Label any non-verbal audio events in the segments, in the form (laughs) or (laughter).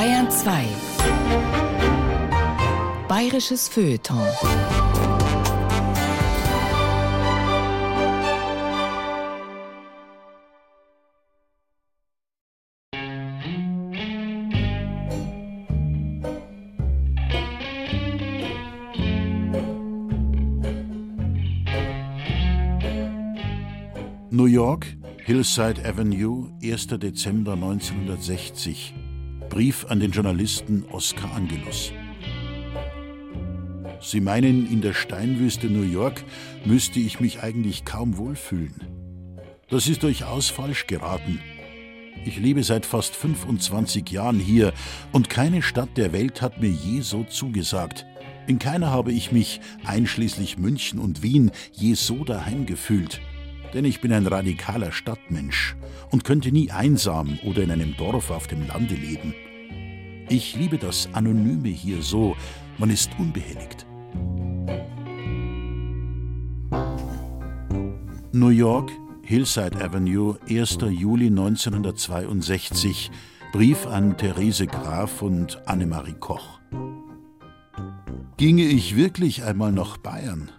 Bayern 2 Bayerisches Feuilleton New York, Hillside Avenue, 1. Dezember 1960. Brief an den Journalisten Oscar Angelus. Sie meinen, in der Steinwüste New York müsste ich mich eigentlich kaum wohlfühlen. Das ist durchaus falsch geraten. Ich lebe seit fast 25 Jahren hier und keine Stadt der Welt hat mir je so zugesagt. In keiner habe ich mich, einschließlich München und Wien, je so daheim gefühlt denn ich bin ein radikaler Stadtmensch und könnte nie einsam oder in einem Dorf auf dem Lande leben. Ich liebe das Anonyme hier so, man ist unbehelligt. New York, Hillside Avenue, 1. Juli 1962. Brief an Therese Graf und Annemarie Koch. Ginge ich wirklich einmal nach Bayern,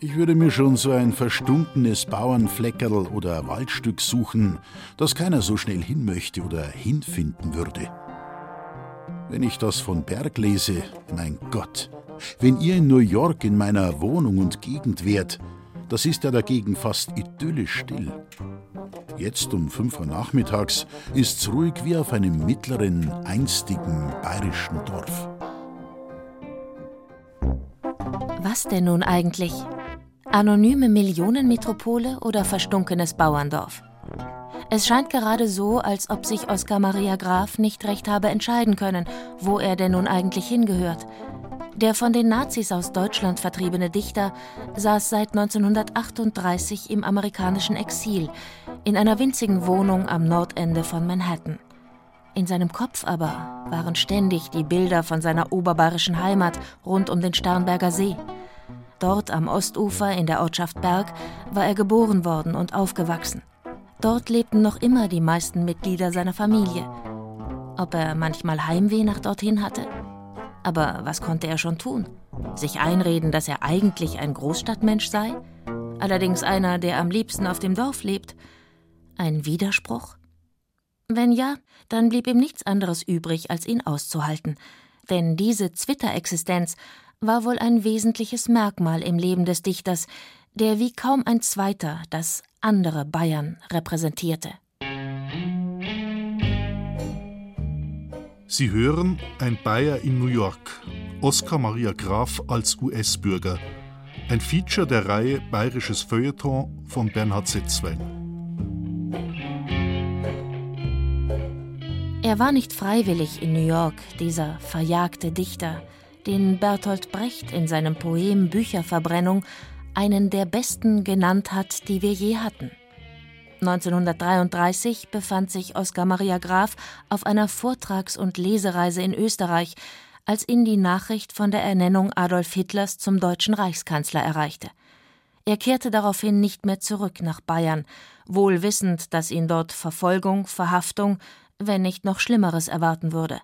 ich würde mir schon so ein verstunkenes Bauernfleckerl oder Waldstück suchen, das keiner so schnell hin möchte oder hinfinden würde. Wenn ich das von Berg lese, mein Gott, wenn ihr in New York in meiner Wohnung und Gegend wärt, das ist ja dagegen fast idyllisch still. Jetzt um 5 Uhr nachmittags ist's ruhig wie auf einem mittleren, einstigen bayerischen Dorf. Was denn nun eigentlich? Anonyme Millionenmetropole oder verstunkenes Bauerndorf? Es scheint gerade so, als ob sich Oskar Maria Graf nicht recht habe entscheiden können, wo er denn nun eigentlich hingehört. Der von den Nazis aus Deutschland vertriebene Dichter saß seit 1938 im amerikanischen Exil, in einer winzigen Wohnung am Nordende von Manhattan. In seinem Kopf aber waren ständig die Bilder von seiner oberbayerischen Heimat rund um den Starnberger See. Dort am Ostufer in der Ortschaft Berg war er geboren worden und aufgewachsen. Dort lebten noch immer die meisten Mitglieder seiner Familie. Ob er manchmal Heimweh nach dorthin hatte? Aber was konnte er schon tun? Sich einreden, dass er eigentlich ein Großstadtmensch sei? Allerdings einer, der am liebsten auf dem Dorf lebt? Ein Widerspruch? Wenn ja, dann blieb ihm nichts anderes übrig, als ihn auszuhalten. Denn diese Twitter-Existenz war wohl ein wesentliches Merkmal im Leben des Dichters, der wie kaum ein zweiter das andere Bayern repräsentierte. Sie hören Ein Bayer in New York, Oskar Maria Graf als US-Bürger, ein Feature der Reihe Bayerisches Feuilleton von Bernhard Setzwein. Er war nicht freiwillig in New York, dieser verjagte Dichter, den Bertolt Brecht in seinem Poem Bücherverbrennung einen der besten genannt hat, die wir je hatten. 1933 befand sich Oskar Maria Graf auf einer Vortrags- und Lesereise in Österreich, als ihn die Nachricht von der Ernennung Adolf Hitlers zum deutschen Reichskanzler erreichte. Er kehrte daraufhin nicht mehr zurück nach Bayern, wohl wissend, dass ihn dort Verfolgung, Verhaftung, wenn nicht noch Schlimmeres erwarten würde.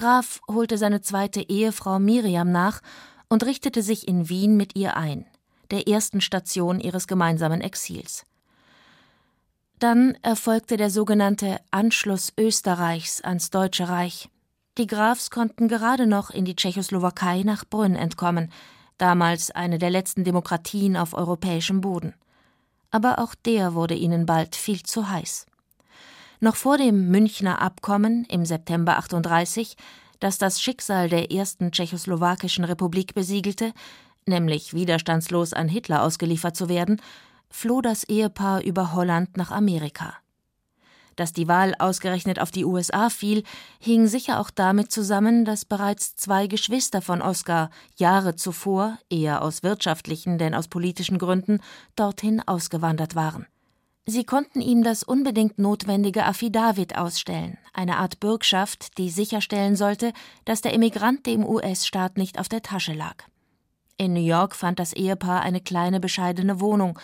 Graf holte seine zweite Ehefrau Miriam nach und richtete sich in Wien mit ihr ein, der ersten Station ihres gemeinsamen Exils. Dann erfolgte der sogenannte Anschluss Österreichs ans Deutsche Reich. Die Grafs konnten gerade noch in die Tschechoslowakei nach Brünn entkommen, damals eine der letzten Demokratien auf europäischem Boden. Aber auch der wurde ihnen bald viel zu heiß. Noch vor dem Münchner Abkommen im September 38, das das Schicksal der ersten tschechoslowakischen Republik besiegelte, nämlich widerstandslos an Hitler ausgeliefert zu werden, floh das Ehepaar über Holland nach Amerika. Dass die Wahl ausgerechnet auf die USA fiel, hing sicher auch damit zusammen, dass bereits zwei Geschwister von Oskar Jahre zuvor, eher aus wirtschaftlichen denn aus politischen Gründen, dorthin ausgewandert waren. Sie konnten ihm das unbedingt notwendige Affidavit ausstellen, eine Art Bürgschaft, die sicherstellen sollte, dass der Emigrant dem US-Staat nicht auf der Tasche lag. In New York fand das Ehepaar eine kleine bescheidene Wohnung,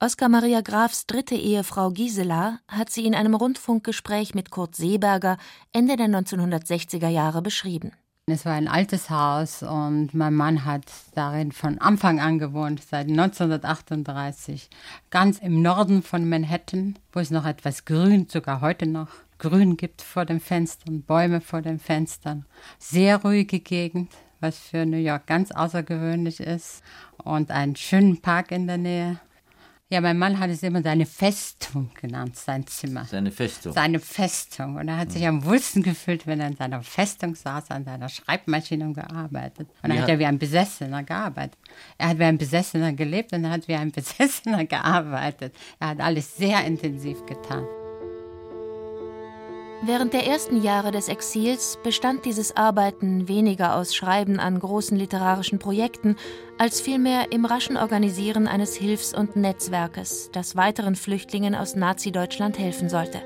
Oskar Maria Grafs dritte Ehefrau Gisela hat sie in einem Rundfunkgespräch mit Kurt Seeberger Ende der 1960er Jahre beschrieben. Es war ein altes Haus und mein Mann hat darin von Anfang an gewohnt, seit 1938. Ganz im Norden von Manhattan, wo es noch etwas Grün, sogar heute noch Grün gibt vor den Fenstern, Bäume vor den Fenstern. Sehr ruhige Gegend, was für New York ganz außergewöhnlich ist. Und einen schönen Park in der Nähe. Ja, mein Mann hat es immer seine Festung genannt, sein Zimmer. Seine Festung. Seine Festung. Und er hat sich am wohlsten gefühlt, wenn er in seiner Festung saß, an seiner Schreibmaschine gearbeitet. Und dann ja. hat er wie ein Besessener gearbeitet. Er hat wie ein Besessener gelebt und er hat wie ein (laughs) Besessener gearbeitet. Er hat alles sehr intensiv getan. Während der ersten Jahre des Exils bestand dieses Arbeiten weniger aus Schreiben an großen literarischen Projekten, als vielmehr im raschen Organisieren eines Hilfs- und Netzwerkes, das weiteren Flüchtlingen aus Nazi-Deutschland helfen sollte.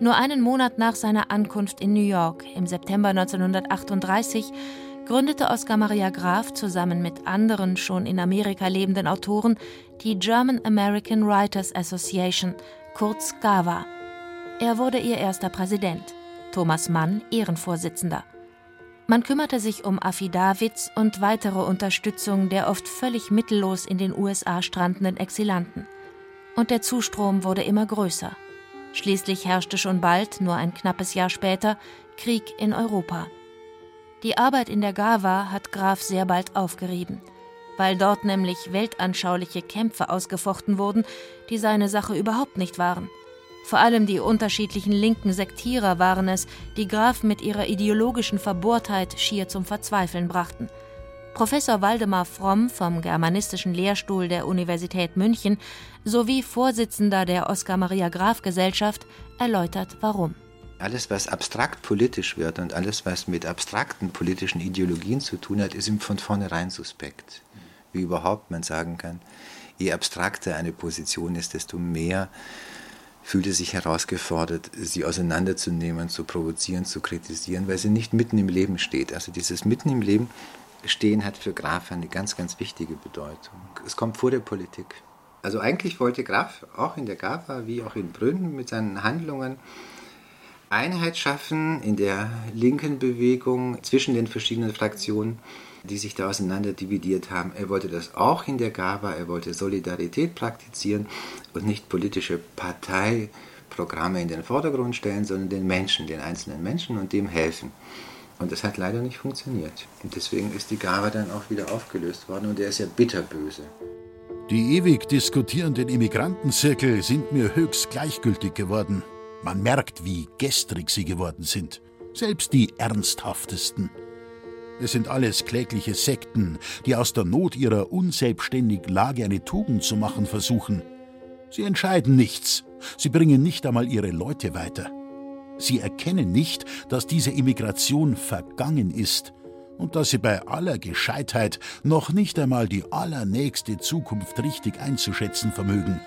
Nur einen Monat nach seiner Ankunft in New York im September 1938 gründete Oskar Maria Graf zusammen mit anderen schon in Amerika lebenden Autoren die German American Writers Association, kurz GAWA er wurde ihr erster Präsident, Thomas Mann Ehrenvorsitzender. Man kümmerte sich um Affidavits und weitere Unterstützung der oft völlig mittellos in den USA strandenden Exilanten. Und der Zustrom wurde immer größer. Schließlich herrschte schon bald, nur ein knappes Jahr später, Krieg in Europa. Die Arbeit in der GAWA hat Graf sehr bald aufgerieben, weil dort nämlich weltanschauliche Kämpfe ausgefochten wurden, die seine Sache überhaupt nicht waren. Vor allem die unterschiedlichen linken Sektierer waren es, die Graf mit ihrer ideologischen Verbohrtheit schier zum Verzweifeln brachten. Professor Waldemar Fromm vom Germanistischen Lehrstuhl der Universität München sowie Vorsitzender der Oskar Maria Graf Gesellschaft erläutert, warum. Alles, was abstrakt politisch wird und alles, was mit abstrakten politischen Ideologien zu tun hat, ist ihm von vornherein suspekt. Wie überhaupt man sagen kann, je abstrakter eine Position ist, desto mehr fühlte sich herausgefordert, sie auseinanderzunehmen, zu provozieren, zu kritisieren, weil sie nicht mitten im Leben steht. Also dieses mitten im Leben stehen hat für Graf eine ganz, ganz wichtige Bedeutung. Es kommt vor der Politik. Also eigentlich wollte Graf auch in der GAFA wie auch in Brünn mit seinen Handlungen Einheit schaffen in der linken Bewegung zwischen den verschiedenen Fraktionen die sich da auseinander dividiert haben. Er wollte das auch in der GABA, er wollte Solidarität praktizieren und nicht politische Parteiprogramme in den Vordergrund stellen, sondern den Menschen, den einzelnen Menschen und dem helfen. Und das hat leider nicht funktioniert. Und deswegen ist die GABA dann auch wieder aufgelöst worden und er ist ja bitterböse. Die ewig diskutierenden Immigrantenzirkel sind mir höchst gleichgültig geworden. Man merkt, wie gestrig sie geworden sind. Selbst die ernsthaftesten. Es sind alles klägliche Sekten, die aus der Not ihrer unselbstständigen Lage eine Tugend zu machen versuchen. Sie entscheiden nichts, sie bringen nicht einmal ihre Leute weiter. Sie erkennen nicht, dass diese Immigration vergangen ist und dass sie bei aller Gescheitheit noch nicht einmal die allernächste Zukunft richtig einzuschätzen vermögen.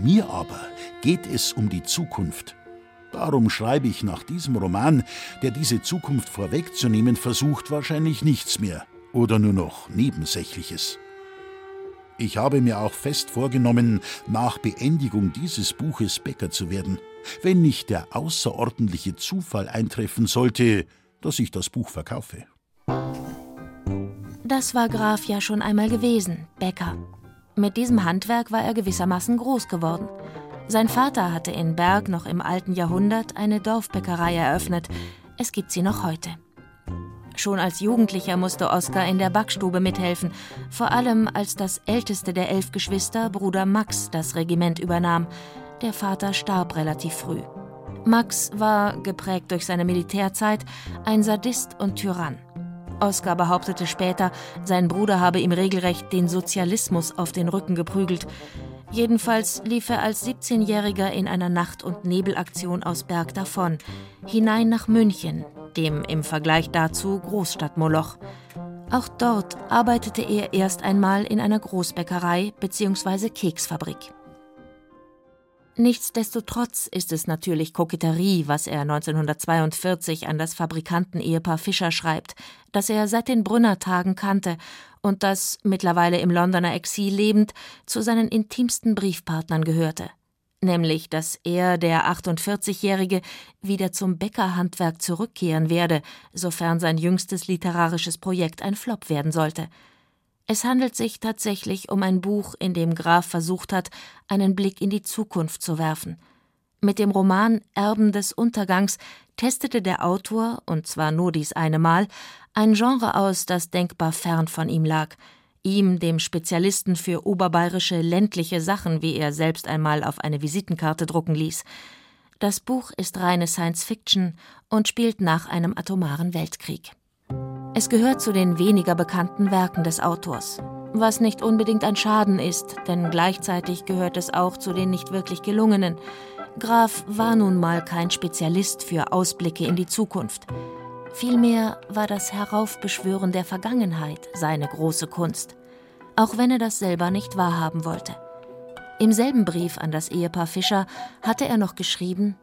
Mir aber geht es um die Zukunft. Darum schreibe ich nach diesem Roman, der diese Zukunft vorwegzunehmen versucht, wahrscheinlich nichts mehr oder nur noch Nebensächliches. Ich habe mir auch fest vorgenommen, nach Beendigung dieses Buches Bäcker zu werden, wenn nicht der außerordentliche Zufall eintreffen sollte, dass ich das Buch verkaufe. Das war Graf ja schon einmal gewesen, Bäcker. Mit diesem Handwerk war er gewissermaßen groß geworden. Sein Vater hatte in Berg noch im alten Jahrhundert eine Dorfbäckerei eröffnet. Es gibt sie noch heute. Schon als Jugendlicher musste Oskar in der Backstube mithelfen, vor allem als das älteste der elf Geschwister, Bruder Max, das Regiment übernahm. Der Vater starb relativ früh. Max war, geprägt durch seine Militärzeit, ein Sadist und Tyrann. Oskar behauptete später, sein Bruder habe ihm regelrecht den Sozialismus auf den Rücken geprügelt. Jedenfalls lief er als 17-Jähriger in einer Nacht- und Nebelaktion aus Berg davon, hinein nach München, dem im Vergleich dazu Großstadtmoloch. Auch dort arbeitete er erst einmal in einer Großbäckerei bzw. Keksfabrik. Nichtsdestotrotz ist es natürlich Koketterie, was er 1942 an das Fabrikantenehepaar Fischer schreibt, das er seit den Brünner-Tagen kannte und das, mittlerweile im Londoner Exil lebend, zu seinen intimsten Briefpartnern gehörte. Nämlich, dass er, der 48-Jährige, wieder zum Bäckerhandwerk zurückkehren werde, sofern sein jüngstes literarisches Projekt ein Flop werden sollte – es handelt sich tatsächlich um ein Buch, in dem Graf versucht hat, einen Blick in die Zukunft zu werfen. Mit dem Roman Erben des Untergangs testete der Autor, und zwar nur dies eine Mal, ein Genre aus, das denkbar fern von ihm lag. Ihm, dem Spezialisten für oberbayerische ländliche Sachen, wie er selbst einmal auf eine Visitenkarte drucken ließ. Das Buch ist reine Science Fiction und spielt nach einem atomaren Weltkrieg. Es gehört zu den weniger bekannten Werken des Autors, was nicht unbedingt ein Schaden ist, denn gleichzeitig gehört es auch zu den nicht wirklich gelungenen. Graf war nun mal kein Spezialist für Ausblicke in die Zukunft. Vielmehr war das Heraufbeschwören der Vergangenheit seine große Kunst, auch wenn er das selber nicht wahrhaben wollte. Im selben Brief an das Ehepaar Fischer hatte er noch geschrieben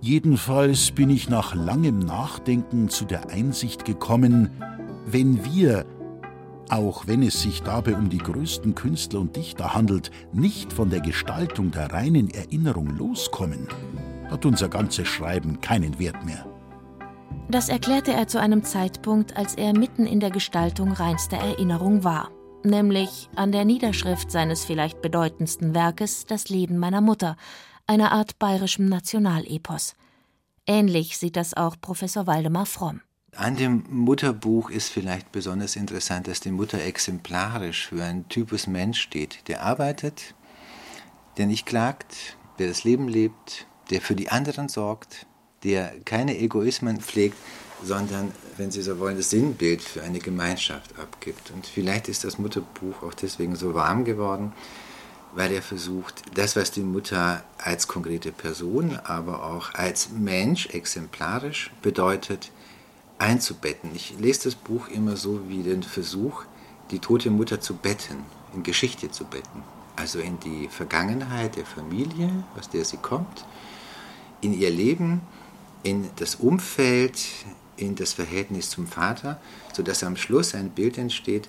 Jedenfalls bin ich nach langem Nachdenken zu der Einsicht gekommen, wenn wir, auch wenn es sich dabei um die größten Künstler und Dichter handelt, nicht von der Gestaltung der reinen Erinnerung loskommen, hat unser ganzes Schreiben keinen Wert mehr. Das erklärte er zu einem Zeitpunkt, als er mitten in der Gestaltung reinster Erinnerung war, nämlich an der Niederschrift seines vielleicht bedeutendsten Werkes Das Leben meiner Mutter, einer Art bayerischem Nationalepos. Ähnlich sieht das auch Professor Waldemar Fromm. An dem Mutterbuch ist vielleicht besonders interessant, dass die Mutter exemplarisch für einen Typus Mensch steht, der arbeitet, der nicht klagt, der das Leben lebt, der für die anderen sorgt, der keine Egoismen pflegt, sondern, wenn Sie so wollen, das Sinnbild für eine Gemeinschaft abgibt. Und vielleicht ist das Mutterbuch auch deswegen so warm geworden, weil er versucht, das, was die Mutter als konkrete Person, aber auch als Mensch exemplarisch bedeutet, einzubetten. Ich lese das Buch immer so wie den Versuch, die tote Mutter zu betten, in Geschichte zu betten. Also in die Vergangenheit der Familie, aus der sie kommt, in ihr Leben, in das Umfeld, in das Verhältnis zum Vater, sodass am Schluss ein Bild entsteht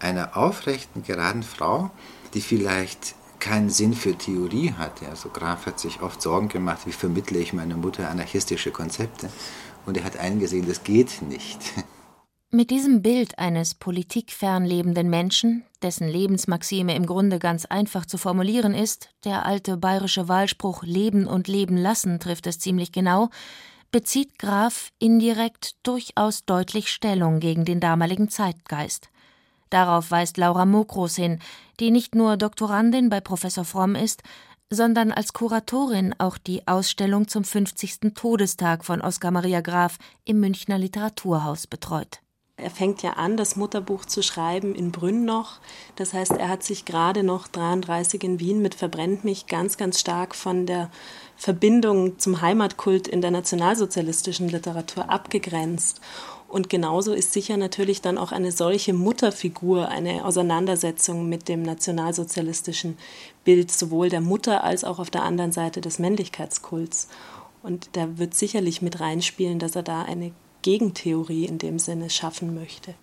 einer aufrechten, geraden Frau, die vielleicht keinen Sinn für Theorie hatte. Also Graf hat sich oft Sorgen gemacht, wie vermittle ich meiner Mutter anarchistische Konzepte. Und er hat eingesehen, das geht nicht. Mit diesem Bild eines politikfern lebenden Menschen, dessen Lebensmaxime im Grunde ganz einfach zu formulieren ist, der alte bayerische Wahlspruch Leben und Leben lassen trifft es ziemlich genau, bezieht Graf indirekt durchaus deutlich Stellung gegen den damaligen Zeitgeist. Darauf weist Laura Mokros hin, die nicht nur Doktorandin bei Professor Fromm ist, sondern als Kuratorin auch die Ausstellung zum 50. Todestag von Oskar Maria Graf im Münchner Literaturhaus betreut. Er fängt ja an, das Mutterbuch zu schreiben in Brünn noch. Das heißt, er hat sich gerade noch 33 in Wien mit Verbrennt mich ganz, ganz stark von der Verbindung zum Heimatkult in der nationalsozialistischen Literatur abgegrenzt. Und genauso ist sicher natürlich dann auch eine solche Mutterfigur eine Auseinandersetzung mit dem nationalsozialistischen Bild sowohl der Mutter als auch auf der anderen Seite des Männlichkeitskults. Und da wird sicherlich mit reinspielen, dass er da eine Gegentheorie in dem Sinne schaffen möchte.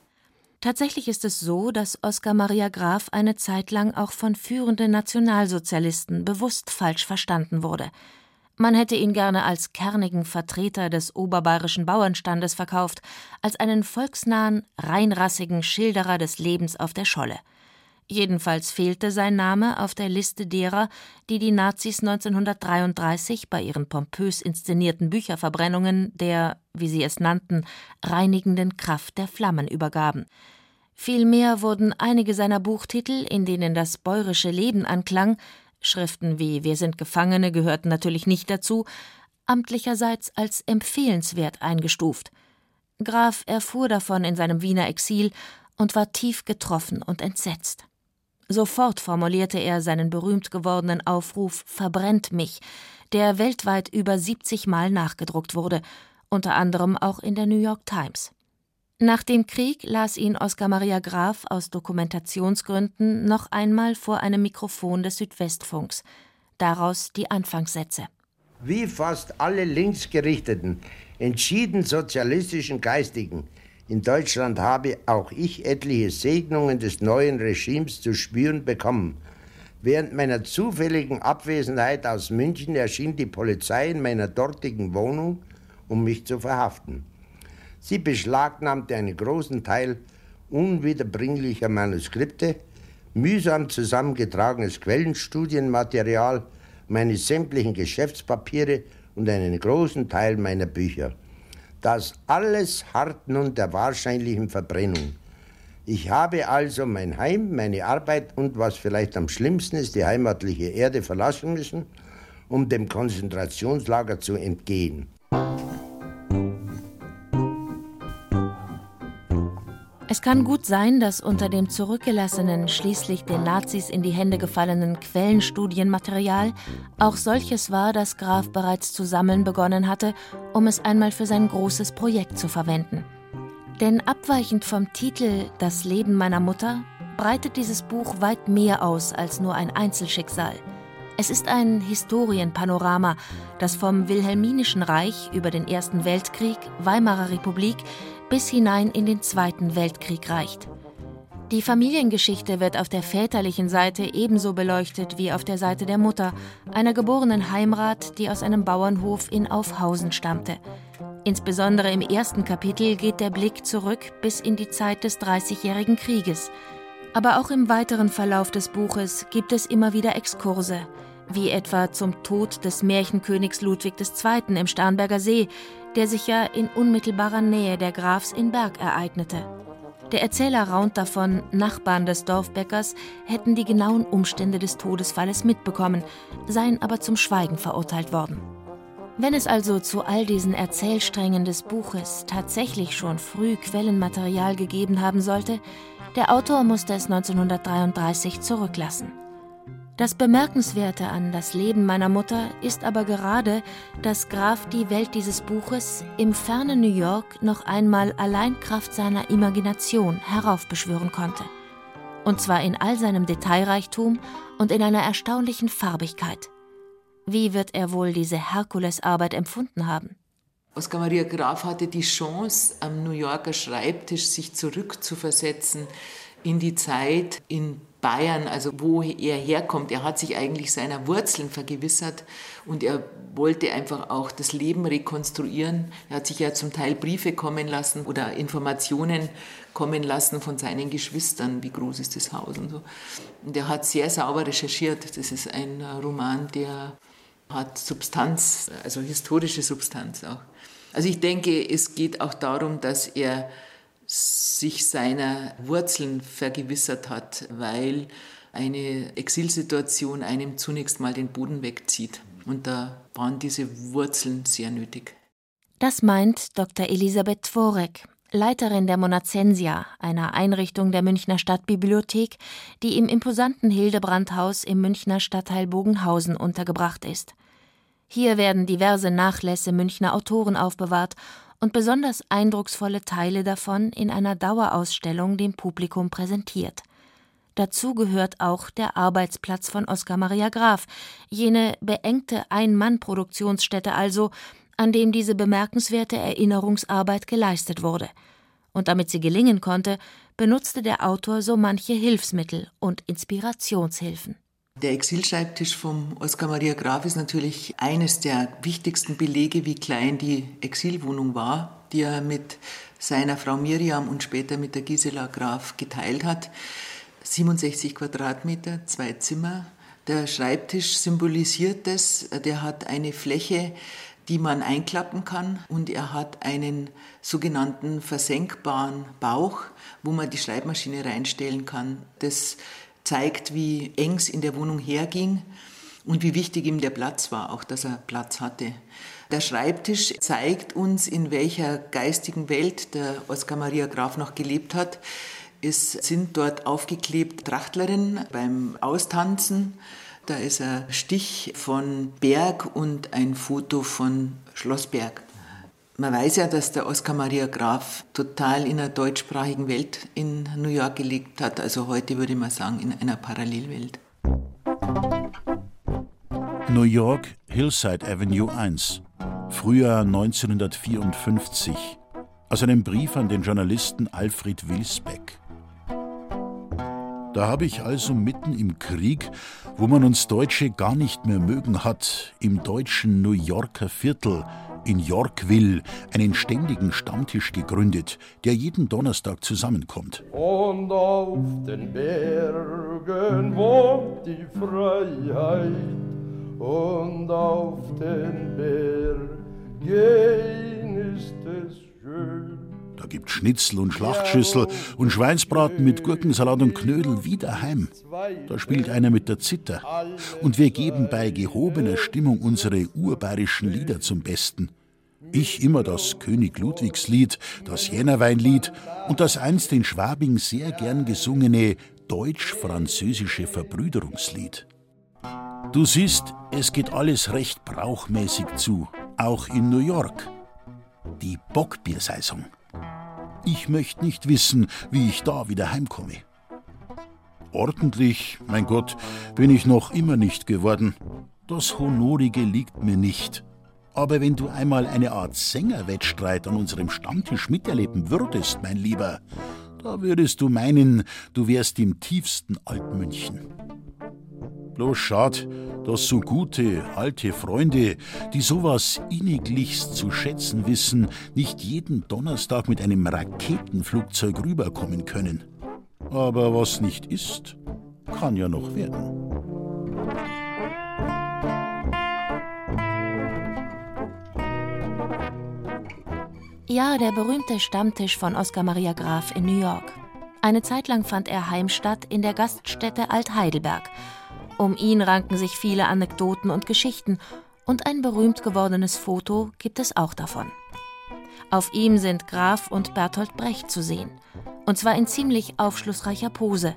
Tatsächlich ist es so, dass Oskar Maria Graf eine Zeit lang auch von führenden Nationalsozialisten bewusst falsch verstanden wurde. Man hätte ihn gerne als kernigen Vertreter des oberbayerischen Bauernstandes verkauft, als einen volksnahen, reinrassigen Schilderer des Lebens auf der Scholle. Jedenfalls fehlte sein Name auf der Liste derer, die die Nazis 1933 bei ihren pompös inszenierten Bücherverbrennungen der, wie sie es nannten, reinigenden Kraft der Flammen übergaben. Vielmehr wurden einige seiner Buchtitel, in denen das bäuerische Leben anklang, Schriften wie Wir sind Gefangene gehörten natürlich nicht dazu, amtlicherseits als empfehlenswert eingestuft. Graf erfuhr davon in seinem Wiener Exil und war tief getroffen und entsetzt. Sofort formulierte er seinen berühmt gewordenen Aufruf Verbrennt mich, der weltweit über 70 Mal nachgedruckt wurde, unter anderem auch in der New York Times. Nach dem Krieg las ihn Oskar Maria Graf aus Dokumentationsgründen noch einmal vor einem Mikrofon des Südwestfunks. Daraus die Anfangssätze. Wie fast alle linksgerichteten, entschieden sozialistischen Geistigen in Deutschland habe auch ich etliche Segnungen des neuen Regimes zu spüren bekommen. Während meiner zufälligen Abwesenheit aus München erschien die Polizei in meiner dortigen Wohnung, um mich zu verhaften. Sie beschlagnahmte einen großen Teil unwiederbringlicher Manuskripte, mühsam zusammengetragenes Quellenstudienmaterial, meine sämtlichen Geschäftspapiere und einen großen Teil meiner Bücher. Das alles harrt nun der wahrscheinlichen Verbrennung. Ich habe also mein Heim, meine Arbeit und was vielleicht am schlimmsten ist, die heimatliche Erde verlassen müssen, um dem Konzentrationslager zu entgehen. Es kann gut sein, dass unter dem zurückgelassenen, schließlich den Nazis in die Hände gefallenen Quellenstudienmaterial auch solches war, das Graf bereits zu sammeln begonnen hatte, um es einmal für sein großes Projekt zu verwenden. Denn abweichend vom Titel Das Leben meiner Mutter breitet dieses Buch weit mehr aus als nur ein Einzelschicksal. Es ist ein Historienpanorama, das vom Wilhelminischen Reich über den Ersten Weltkrieg, Weimarer Republik bis hinein in den Zweiten Weltkrieg reicht. Die Familiengeschichte wird auf der väterlichen Seite ebenso beleuchtet wie auf der Seite der Mutter, einer geborenen Heimrat, die aus einem Bauernhof in Aufhausen stammte. Insbesondere im ersten Kapitel geht der Blick zurück bis in die Zeit des Dreißigjährigen Krieges. Aber auch im weiteren Verlauf des Buches gibt es immer wieder Exkurse, wie etwa zum Tod des Märchenkönigs Ludwig II. im Starnberger See, der sich ja in unmittelbarer Nähe der Grafs in Berg ereignete. Der Erzähler raunt davon, Nachbarn des Dorfbäckers hätten die genauen Umstände des Todesfalles mitbekommen, seien aber zum Schweigen verurteilt worden. Wenn es also zu all diesen Erzählsträngen des Buches tatsächlich schon früh Quellenmaterial gegeben haben sollte, der Autor musste es 1933 zurücklassen. Das Bemerkenswerte an das Leben meiner Mutter ist aber gerade, dass Graf die Welt dieses Buches im fernen New York noch einmal allein Kraft seiner Imagination heraufbeschwören konnte. Und zwar in all seinem Detailreichtum und in einer erstaunlichen Farbigkeit. Wie wird er wohl diese Herkulesarbeit empfunden haben? Oskar Maria Graf hatte die Chance, am New Yorker Schreibtisch sich zurückzuversetzen in die Zeit in Bayern, also wo er herkommt. Er hat sich eigentlich seiner Wurzeln vergewissert und er wollte einfach auch das Leben rekonstruieren. Er hat sich ja zum Teil Briefe kommen lassen oder Informationen kommen lassen von seinen Geschwistern, wie groß ist das Haus und so. Und er hat sehr sauber recherchiert. Das ist ein Roman, der hat Substanz, also historische Substanz auch. Also ich denke, es geht auch darum, dass er sich seiner Wurzeln vergewissert hat, weil eine Exilsituation einem zunächst mal den Boden wegzieht. Und da waren diese Wurzeln sehr nötig. Das meint Dr. Elisabeth Tworek, Leiterin der Monacensia, einer Einrichtung der Münchner Stadtbibliothek, die im imposanten Hildebrandhaus im Münchner Stadtteil Bogenhausen untergebracht ist. Hier werden diverse Nachlässe Münchner Autoren aufbewahrt und besonders eindrucksvolle Teile davon in einer Dauerausstellung dem Publikum präsentiert. Dazu gehört auch der Arbeitsplatz von Oskar Maria Graf, jene beengte Ein-Mann-Produktionsstätte also, an dem diese bemerkenswerte Erinnerungsarbeit geleistet wurde. Und damit sie gelingen konnte, benutzte der Autor so manche Hilfsmittel und Inspirationshilfen. Der Exilschreibtisch vom Oskar Maria Graf ist natürlich eines der wichtigsten Belege, wie klein die Exilwohnung war, die er mit seiner Frau Miriam und später mit der Gisela Graf geteilt hat. 67 Quadratmeter, zwei Zimmer. Der Schreibtisch symbolisiert das. Der hat eine Fläche, die man einklappen kann und er hat einen sogenannten versenkbaren Bauch, wo man die Schreibmaschine reinstellen kann. Das zeigt, wie eng es in der Wohnung herging und wie wichtig ihm der Platz war, auch dass er Platz hatte. Der Schreibtisch zeigt uns, in welcher geistigen Welt der Oskar Maria Graf noch gelebt hat. Es sind dort aufgeklebt Trachtlerinnen beim Austanzen. Da ist ein Stich von Berg und ein Foto von Schlossberg. Man weiß ja, dass der Oskar Maria Graf total in einer deutschsprachigen Welt in New York gelebt hat. Also heute würde man sagen, in einer Parallelwelt. New York, Hillside Avenue 1, Frühjahr 1954, aus einem Brief an den Journalisten Alfred Wilsbeck. Da habe ich also mitten im Krieg, wo man uns Deutsche gar nicht mehr mögen hat, im deutschen New Yorker Viertel, in Yorkville, einen ständigen Stammtisch gegründet, der jeden Donnerstag zusammenkommt. Und auf den Bergen wohnt die Freiheit, und auf den Bergen ist es schön. Da gibt Schnitzel und Schlachtschüssel und Schweinsbraten mit Gurkensalat und Knödel wie daheim. Da spielt einer mit der Zither. Und wir geben bei gehobener Stimmung unsere urbayerischen Lieder zum Besten. Ich immer das König Ludwigs Lied, das Jännerweinlied und das einst in Schwabing sehr gern gesungene deutsch-französische Verbrüderungslied. Du siehst, es geht alles recht brauchmäßig zu, auch in New York. Die Bockbiersaison. Ich möchte nicht wissen, wie ich da wieder heimkomme. Ordentlich, mein Gott, bin ich noch immer nicht geworden. Das Honorige liegt mir nicht. Aber wenn du einmal eine Art Sängerwettstreit an unserem Stammtisch miterleben würdest, mein Lieber, da würdest du meinen, du wärst im tiefsten Altmünchen. Bloß schad, dass so gute, alte Freunde, die sowas inniglichst zu schätzen wissen, nicht jeden Donnerstag mit einem Raketenflugzeug rüberkommen können. Aber was nicht ist, kann ja noch werden. Ja, der berühmte Stammtisch von Oskar Maria Graf in New York. Eine Zeit lang fand er Heimstatt in der Gaststätte Alt-Heidelberg um ihn ranken sich viele Anekdoten und Geschichten, und ein berühmt gewordenes Foto gibt es auch davon. Auf ihm sind Graf und Bertolt Brecht zu sehen, und zwar in ziemlich aufschlussreicher Pose.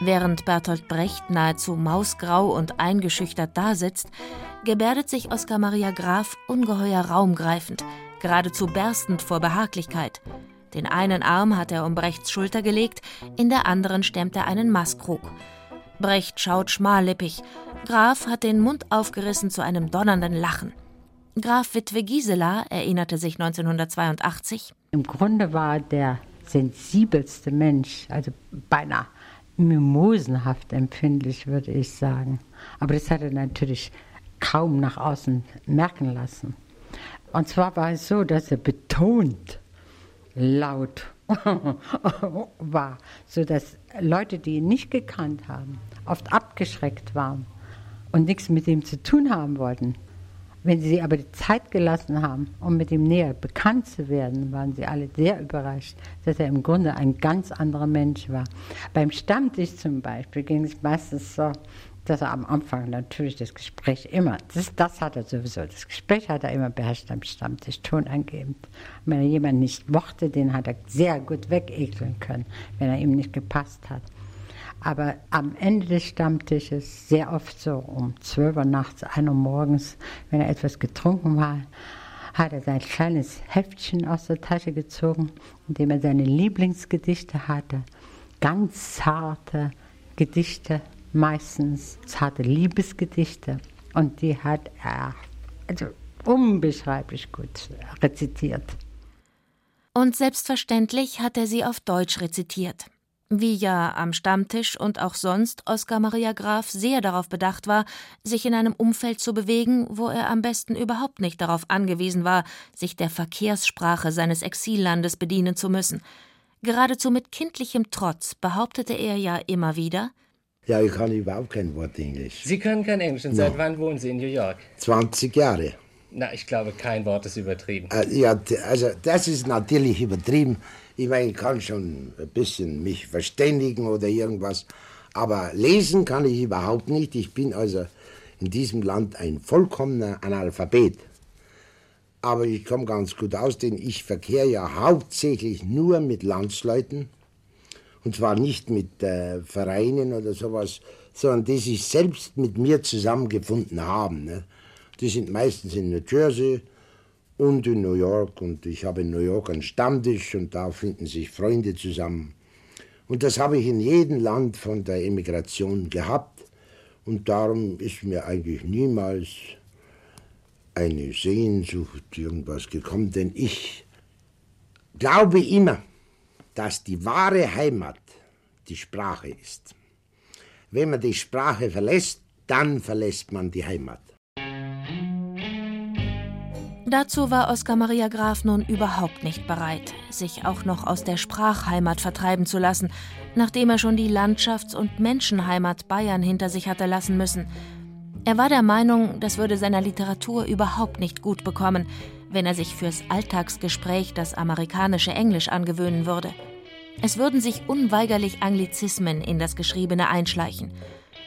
Während Bertolt Brecht nahezu mausgrau und eingeschüchtert dasitzt, gebärdet sich Oskar Maria Graf ungeheuer raumgreifend, geradezu berstend vor Behaglichkeit. Den einen Arm hat er um Brechts Schulter gelegt, in der anderen stemmt er einen Maßkrug. Brecht schaut schmallippig. Graf hat den Mund aufgerissen zu einem donnernden Lachen. Graf Witwe Gisela erinnerte sich 1982. Im Grunde war der sensibelste Mensch, also beinahe mimosenhaft empfindlich, würde ich sagen. Aber das hat er natürlich kaum nach außen merken lassen. Und zwar war es so, dass er betont laut (laughs) war, sodass Leute, die ihn nicht gekannt haben, oft abgeschreckt waren und nichts mit ihm zu tun haben wollten. Wenn sie aber die Zeit gelassen haben, um mit ihm näher bekannt zu werden, waren sie alle sehr überrascht, dass er im Grunde ein ganz anderer Mensch war. Beim Stammtisch zum Beispiel ging es meistens so, dass er am Anfang natürlich das Gespräch immer, das, das hat er sowieso, das Gespräch hat er immer beherrscht am Stammtisch, tonangebend. Wenn er jemanden nicht mochte, den hat er sehr gut wegekeln können, wenn er ihm nicht gepasst hat. Aber am Ende des Stammtisches, sehr oft so um 12 Uhr nachts, 1 Uhr morgens, wenn er etwas getrunken war, hat er sein kleines Heftchen aus der Tasche gezogen, in dem er seine Lieblingsgedichte hatte. Ganz zarte Gedichte, meistens zarte Liebesgedichte. Und die hat er also unbeschreiblich gut rezitiert. Und selbstverständlich hat er sie auf Deutsch rezitiert wie ja am Stammtisch und auch sonst Oskar Maria Graf sehr darauf bedacht war, sich in einem Umfeld zu bewegen, wo er am besten überhaupt nicht darauf angewiesen war, sich der Verkehrssprache seines Exillandes bedienen zu müssen. Geradezu mit kindlichem Trotz behauptete er ja immer wieder Ja, ich kann überhaupt kein Wort Englisch. Sie können kein Englisch und no. seit wann wohnen Sie in New York? 20 Jahre. Na, ich glaube, kein Wort ist übertrieben. Äh, ja, also das ist natürlich übertrieben. Ich meine, ich kann schon ein bisschen mich verständigen oder irgendwas, aber lesen kann ich überhaupt nicht. Ich bin also in diesem Land ein vollkommener Analphabet. Aber ich komme ganz gut aus, denn ich verkehre ja hauptsächlich nur mit Landsleuten. Und zwar nicht mit äh, Vereinen oder sowas, sondern die sich selbst mit mir zusammengefunden haben. Ne? Die sind meistens in New Jersey und in New York. Und ich habe in New York einen Stammtisch und da finden sich Freunde zusammen. Und das habe ich in jedem Land von der Emigration gehabt. Und darum ist mir eigentlich niemals eine Sehnsucht irgendwas gekommen, denn ich glaube immer, dass die wahre Heimat die Sprache ist. Wenn man die Sprache verlässt, dann verlässt man die Heimat. Dazu war Oskar Maria Graf nun überhaupt nicht bereit, sich auch noch aus der Sprachheimat vertreiben zu lassen, nachdem er schon die Landschafts- und Menschenheimat Bayern hinter sich hatte lassen müssen. Er war der Meinung, das würde seiner Literatur überhaupt nicht gut bekommen, wenn er sich fürs Alltagsgespräch das amerikanische Englisch angewöhnen würde. Es würden sich unweigerlich Anglizismen in das Geschriebene einschleichen.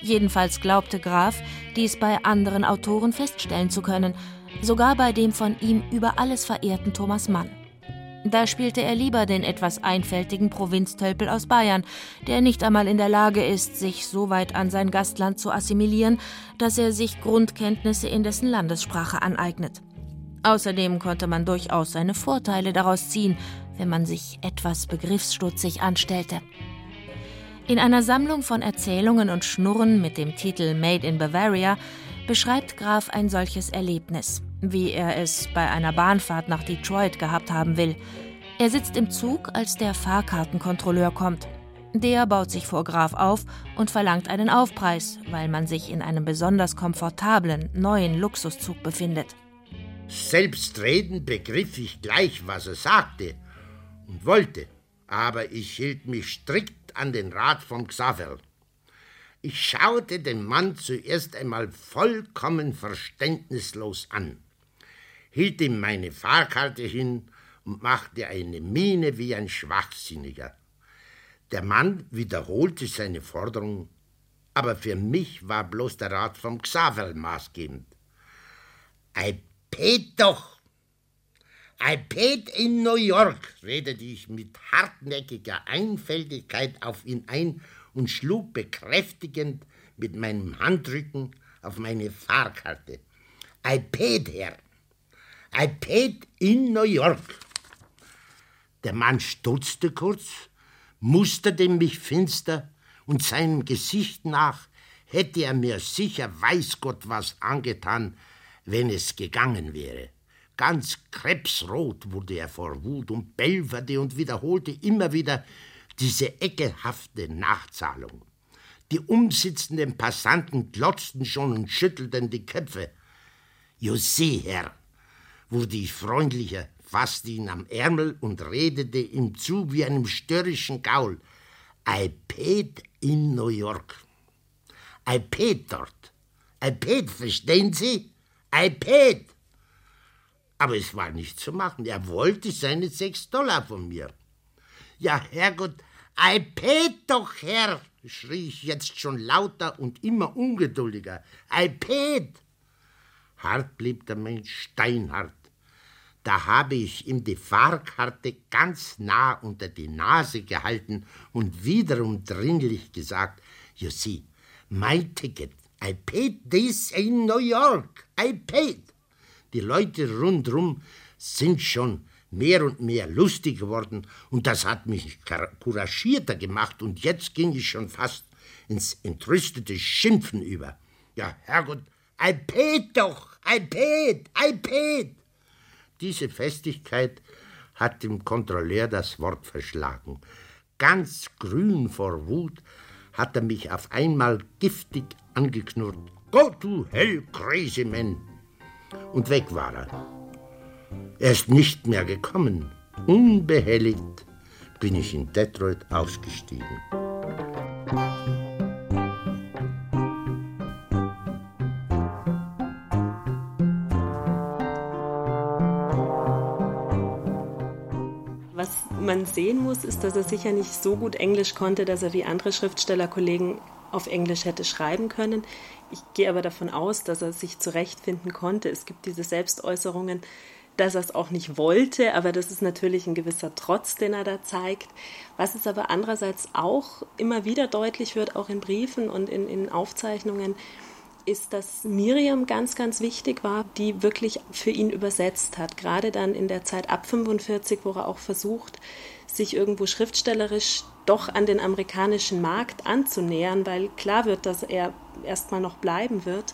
Jedenfalls glaubte Graf, dies bei anderen Autoren feststellen zu können, sogar bei dem von ihm über alles verehrten Thomas Mann. Da spielte er lieber den etwas einfältigen Provinztölpel aus Bayern, der nicht einmal in der Lage ist, sich so weit an sein Gastland zu assimilieren, dass er sich Grundkenntnisse in dessen Landessprache aneignet. Außerdem konnte man durchaus seine Vorteile daraus ziehen, wenn man sich etwas begriffsstutzig anstellte. In einer Sammlung von Erzählungen und Schnurren mit dem Titel Made in Bavaria beschreibt Graf ein solches Erlebnis, wie er es bei einer Bahnfahrt nach Detroit gehabt haben will. Er sitzt im Zug, als der Fahrkartenkontrolleur kommt. Der baut sich vor Graf auf und verlangt einen Aufpreis, weil man sich in einem besonders komfortablen, neuen Luxuszug befindet. Selbstredend begriff ich gleich, was er sagte und wollte, aber ich hielt mich strikt an den Rat von Xaver. Ich schaute den Mann zuerst einmal vollkommen verständnislos an, hielt ihm meine Fahrkarte hin und machte eine Miene wie ein Schwachsinniger. Der Mann wiederholte seine Forderung, aber für mich war bloß der Rat vom Xaver maßgebend. Ei pet doch! Ei pet in New York, redete ich mit hartnäckiger Einfältigkeit auf ihn ein und schlug bekräftigend mit meinem Handrücken auf meine Fahrkarte. I paid, Herr. I paid in New York. Der Mann stutzte kurz, musterte mich finster und seinem Gesicht nach hätte er mir sicher weiß Gott was angetan, wenn es gegangen wäre. Ganz krebsrot wurde er vor Wut und belferte und wiederholte immer wieder diese ekelhafte Nachzahlung. Die umsitzenden Passanten glotzten schon und schüttelten die Köpfe. José, Herr, wurde ich freundlicher, fasste ihn am Ärmel und redete ihm zu wie einem störrischen Gaul. I paid in New York. I paid dort. I paid, verstehen Sie? I paid. Aber es war nicht zu machen. Er wollte seine sechs Dollar von mir. Ja, Herrgott, ei pet doch, Herr, schrie ich jetzt schon lauter und immer ungeduldiger. Ei pet! Hart blieb der Mensch, steinhart. Da habe ich ihm die Fahrkarte ganz nah unter die Nase gehalten und wiederum dringlich gesagt, you see, my ticket, I paid this in New York, I paid. Die Leute rundrum sind schon mehr und mehr lustig geworden und das hat mich couragierter gemacht und jetzt ging ich schon fast ins entrüstete Schimpfen über. Ja, Herrgott, I paid doch, I paid, I paid. Diese Festigkeit hat dem Kontrolleur das Wort verschlagen. Ganz grün vor Wut hat er mich auf einmal giftig angeknurrt. Go to hell, crazy man! Und weg war er. Er ist nicht mehr gekommen. Unbehelligt bin ich in Detroit ausgestiegen. Was man sehen muss, ist, dass er sicher nicht so gut Englisch konnte, dass er wie andere Schriftstellerkollegen auf Englisch hätte schreiben können. Ich gehe aber davon aus, dass er sich zurechtfinden konnte. Es gibt diese Selbstäußerungen, dass er es auch nicht wollte, aber das ist natürlich ein gewisser Trotz, den er da zeigt. Was es aber andererseits auch immer wieder deutlich wird, auch in Briefen und in, in Aufzeichnungen, ist, dass Miriam ganz, ganz wichtig war, die wirklich für ihn übersetzt hat. Gerade dann in der Zeit ab 45, wo er auch versucht, sich irgendwo schriftstellerisch doch an den amerikanischen Markt anzunähern, weil klar wird, dass er erstmal noch bleiben wird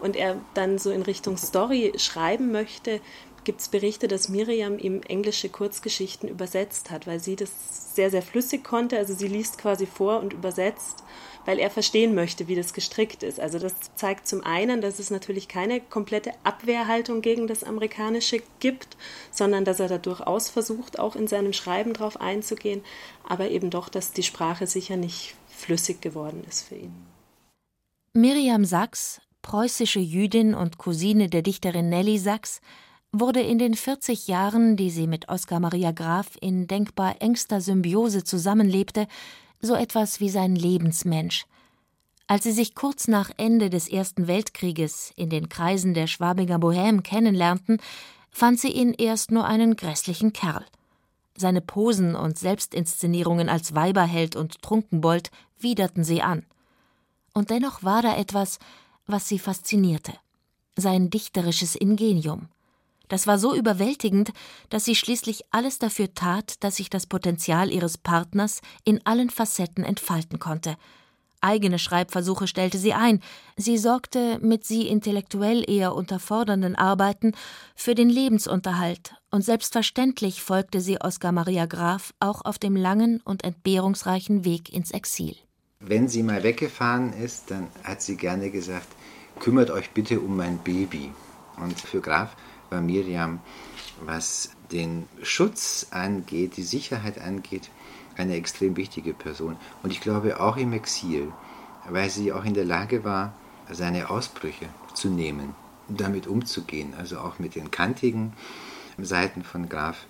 und er dann so in Richtung Story schreiben möchte, gibt es Berichte, dass Miriam ihm englische Kurzgeschichten übersetzt hat, weil sie das sehr, sehr flüssig konnte. Also sie liest quasi vor und übersetzt, weil er verstehen möchte, wie das gestrickt ist. Also das zeigt zum einen, dass es natürlich keine komplette Abwehrhaltung gegen das Amerikanische gibt, sondern dass er da durchaus versucht, auch in seinem Schreiben drauf einzugehen, aber eben doch, dass die Sprache sicher nicht flüssig geworden ist für ihn. Miriam Sachs, preußische Jüdin und Cousine der Dichterin Nelly Sachs, wurde in den 40 Jahren, die sie mit Oskar Maria Graf in denkbar engster Symbiose zusammenlebte, so etwas wie sein Lebensmensch. Als sie sich kurz nach Ende des Ersten Weltkrieges in den Kreisen der Schwabinger Bohème kennenlernten, fand sie ihn erst nur einen grässlichen Kerl. Seine Posen und Selbstinszenierungen als Weiberheld und Trunkenbold widerten sie an. Und dennoch war da etwas, was sie faszinierte. Sein dichterisches Ingenium. Das war so überwältigend, dass sie schließlich alles dafür tat, dass sich das Potenzial ihres Partners in allen Facetten entfalten konnte. Eigene Schreibversuche stellte sie ein, sie sorgte mit sie intellektuell eher unterfordernden Arbeiten für den Lebensunterhalt, und selbstverständlich folgte sie Oskar Maria Graf auch auf dem langen und entbehrungsreichen Weg ins Exil. Wenn sie mal weggefahren ist, dann hat sie gerne gesagt, kümmert euch bitte um mein Baby. Und für Graf war Miriam, was den Schutz angeht, die Sicherheit angeht, eine extrem wichtige Person. Und ich glaube auch im Exil, weil sie auch in der Lage war, seine Ausbrüche zu nehmen, damit umzugehen, also auch mit den kantigen Seiten von Graf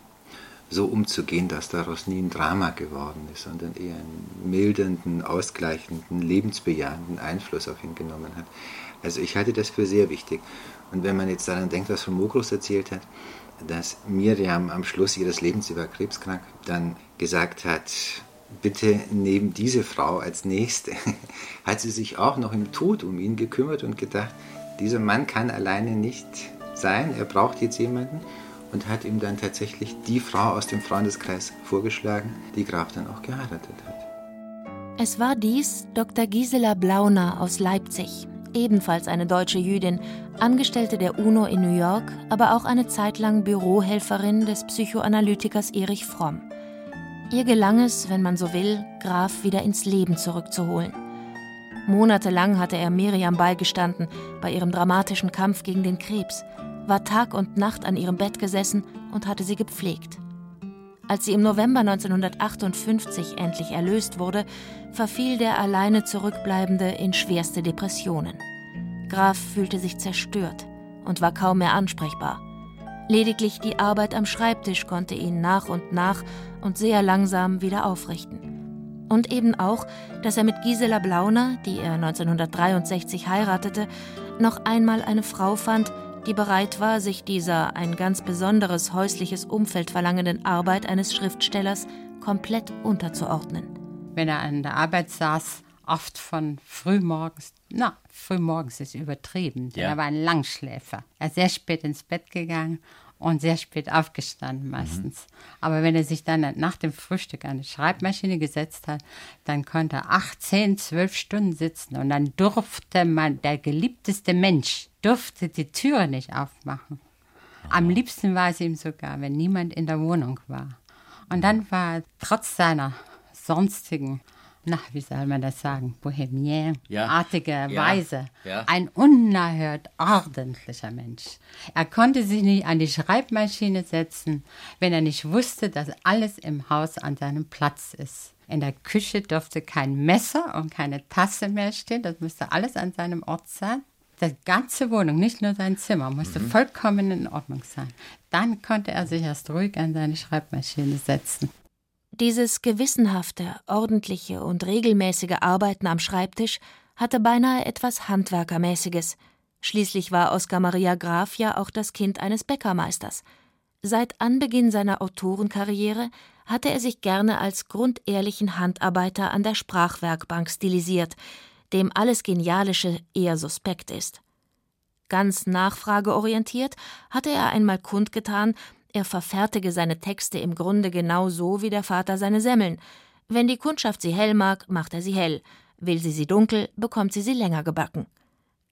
so umzugehen, dass daraus nie ein Drama geworden ist, sondern eher einen mildernden, ausgleichenden, lebensbejahenden Einfluss auf ihn genommen hat. Also ich halte das für sehr wichtig. Und wenn man jetzt daran denkt, was von Mokrus erzählt hat, dass Miriam am Schluss ihres Lebens, sie war krebskrank, dann gesagt hat, bitte neben diese Frau als nächste, (laughs) hat sie sich auch noch im Tod um ihn gekümmert und gedacht, dieser Mann kann alleine nicht sein, er braucht jetzt jemanden und hat ihm dann tatsächlich die Frau aus dem Freundeskreis vorgeschlagen, die Graf dann auch geheiratet hat. Es war dies Dr. Gisela Blauner aus Leipzig, ebenfalls eine deutsche Jüdin, Angestellte der UNO in New York, aber auch eine Zeit lang Bürohelferin des Psychoanalytikers Erich Fromm. Ihr gelang es, wenn man so will, Graf wieder ins Leben zurückzuholen. Monatelang hatte er Miriam beigestanden bei ihrem dramatischen Kampf gegen den Krebs, war Tag und Nacht an ihrem Bett gesessen und hatte sie gepflegt. Als sie im November 1958 endlich erlöst wurde, verfiel der alleine Zurückbleibende in schwerste Depressionen. Graf fühlte sich zerstört und war kaum mehr ansprechbar. Lediglich die Arbeit am Schreibtisch konnte ihn nach und nach und sehr langsam wieder aufrichten. Und eben auch, dass er mit Gisela Blauner, die er 1963 heiratete, noch einmal eine Frau fand, die bereit war, sich dieser ein ganz besonderes häusliches Umfeld verlangenden Arbeit eines Schriftstellers komplett unterzuordnen. Wenn er an der Arbeit saß, oft von frühmorgens, na, frühmorgens ist übertrieben, denn ja. er war ein Langschläfer. Er ist sehr spät ins Bett gegangen und sehr spät aufgestanden meistens. Mhm. Aber wenn er sich dann nach dem Frühstück an die Schreibmaschine gesetzt hat, dann konnte er acht, zehn, zwölf Stunden sitzen und dann durfte man, der geliebteste Mensch, durfte die Türe nicht aufmachen. Am liebsten war es ihm sogar, wenn niemand in der Wohnung war. Und dann war er trotz seiner sonstigen na, wie soll man das sagen, bohemien-artige ja. Weise. Ja. Ein unerhört ordentlicher Mensch. Er konnte sich nicht an die Schreibmaschine setzen, wenn er nicht wusste, dass alles im Haus an seinem Platz ist. In der Küche durfte kein Messer und keine Tasse mehr stehen, das müsste alles an seinem Ort sein. Die ganze Wohnung, nicht nur sein Zimmer, musste mhm. vollkommen in Ordnung sein. Dann konnte er sich erst ruhig an seine Schreibmaschine setzen. Dieses gewissenhafte, ordentliche und regelmäßige Arbeiten am Schreibtisch hatte beinahe etwas Handwerkermäßiges. Schließlich war Oskar Maria Graf ja auch das Kind eines Bäckermeisters. Seit Anbeginn seiner Autorenkarriere hatte er sich gerne als grundehrlichen Handarbeiter an der Sprachwerkbank stilisiert, dem alles Genialische eher suspekt ist. Ganz nachfrageorientiert hatte er einmal kundgetan, er verfertige seine Texte im Grunde genau so wie der Vater seine Semmeln. Wenn die Kundschaft sie hell mag, macht er sie hell, will sie sie dunkel, bekommt sie sie länger gebacken.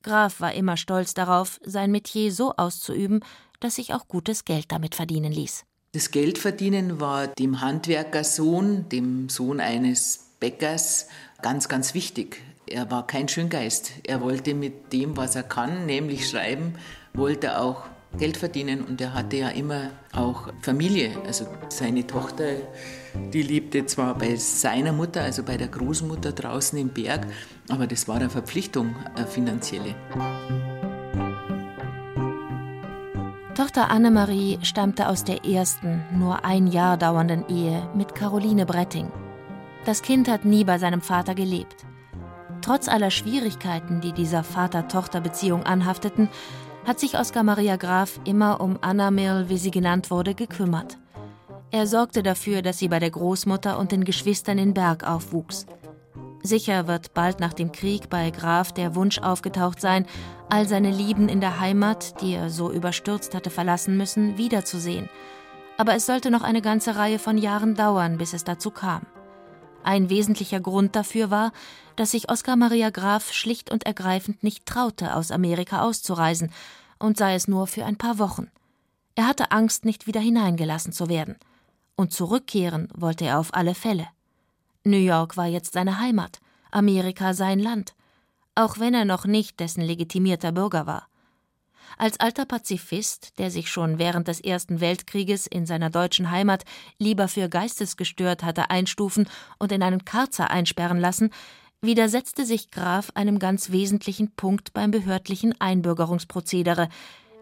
Graf war immer stolz darauf, sein Metier so auszuüben, dass sich auch gutes Geld damit verdienen ließ. Das Geldverdienen war dem Handwerkersohn, dem Sohn eines Bäckers, ganz, ganz wichtig. Er war kein Schöngeist. Er wollte mit dem, was er kann, nämlich schreiben, wollte auch Geld verdienen und er hatte ja immer auch Familie. Also seine Tochter, die lebte zwar bei seiner Mutter, also bei der Großmutter draußen im Berg, aber das war eine Verpflichtung, eine finanzielle. Tochter Annemarie stammte aus der ersten, nur ein Jahr dauernden Ehe mit Caroline Bretting. Das Kind hat nie bei seinem Vater gelebt. Trotz aller Schwierigkeiten, die dieser Vater-Tochter-Beziehung anhafteten, hat sich Oskar Maria Graf immer um Anna Mirl, wie sie genannt wurde, gekümmert. Er sorgte dafür, dass sie bei der Großmutter und den Geschwistern in Berg aufwuchs. Sicher wird bald nach dem Krieg bei Graf der Wunsch aufgetaucht sein, all seine Lieben in der Heimat, die er so überstürzt hatte verlassen müssen, wiederzusehen. Aber es sollte noch eine ganze Reihe von Jahren dauern, bis es dazu kam. Ein wesentlicher Grund dafür war, dass sich Oskar Maria Graf schlicht und ergreifend nicht traute, aus Amerika auszureisen, und sei es nur für ein paar Wochen. Er hatte Angst, nicht wieder hineingelassen zu werden. Und zurückkehren wollte er auf alle Fälle. New York war jetzt seine Heimat, Amerika sein Land, auch wenn er noch nicht dessen legitimierter Bürger war. Als alter Pazifist, der sich schon während des Ersten Weltkrieges in seiner deutschen Heimat lieber für geistesgestört hatte einstufen und in einen Karzer einsperren lassen, widersetzte sich Graf einem ganz wesentlichen Punkt beim behördlichen Einbürgerungsprozedere.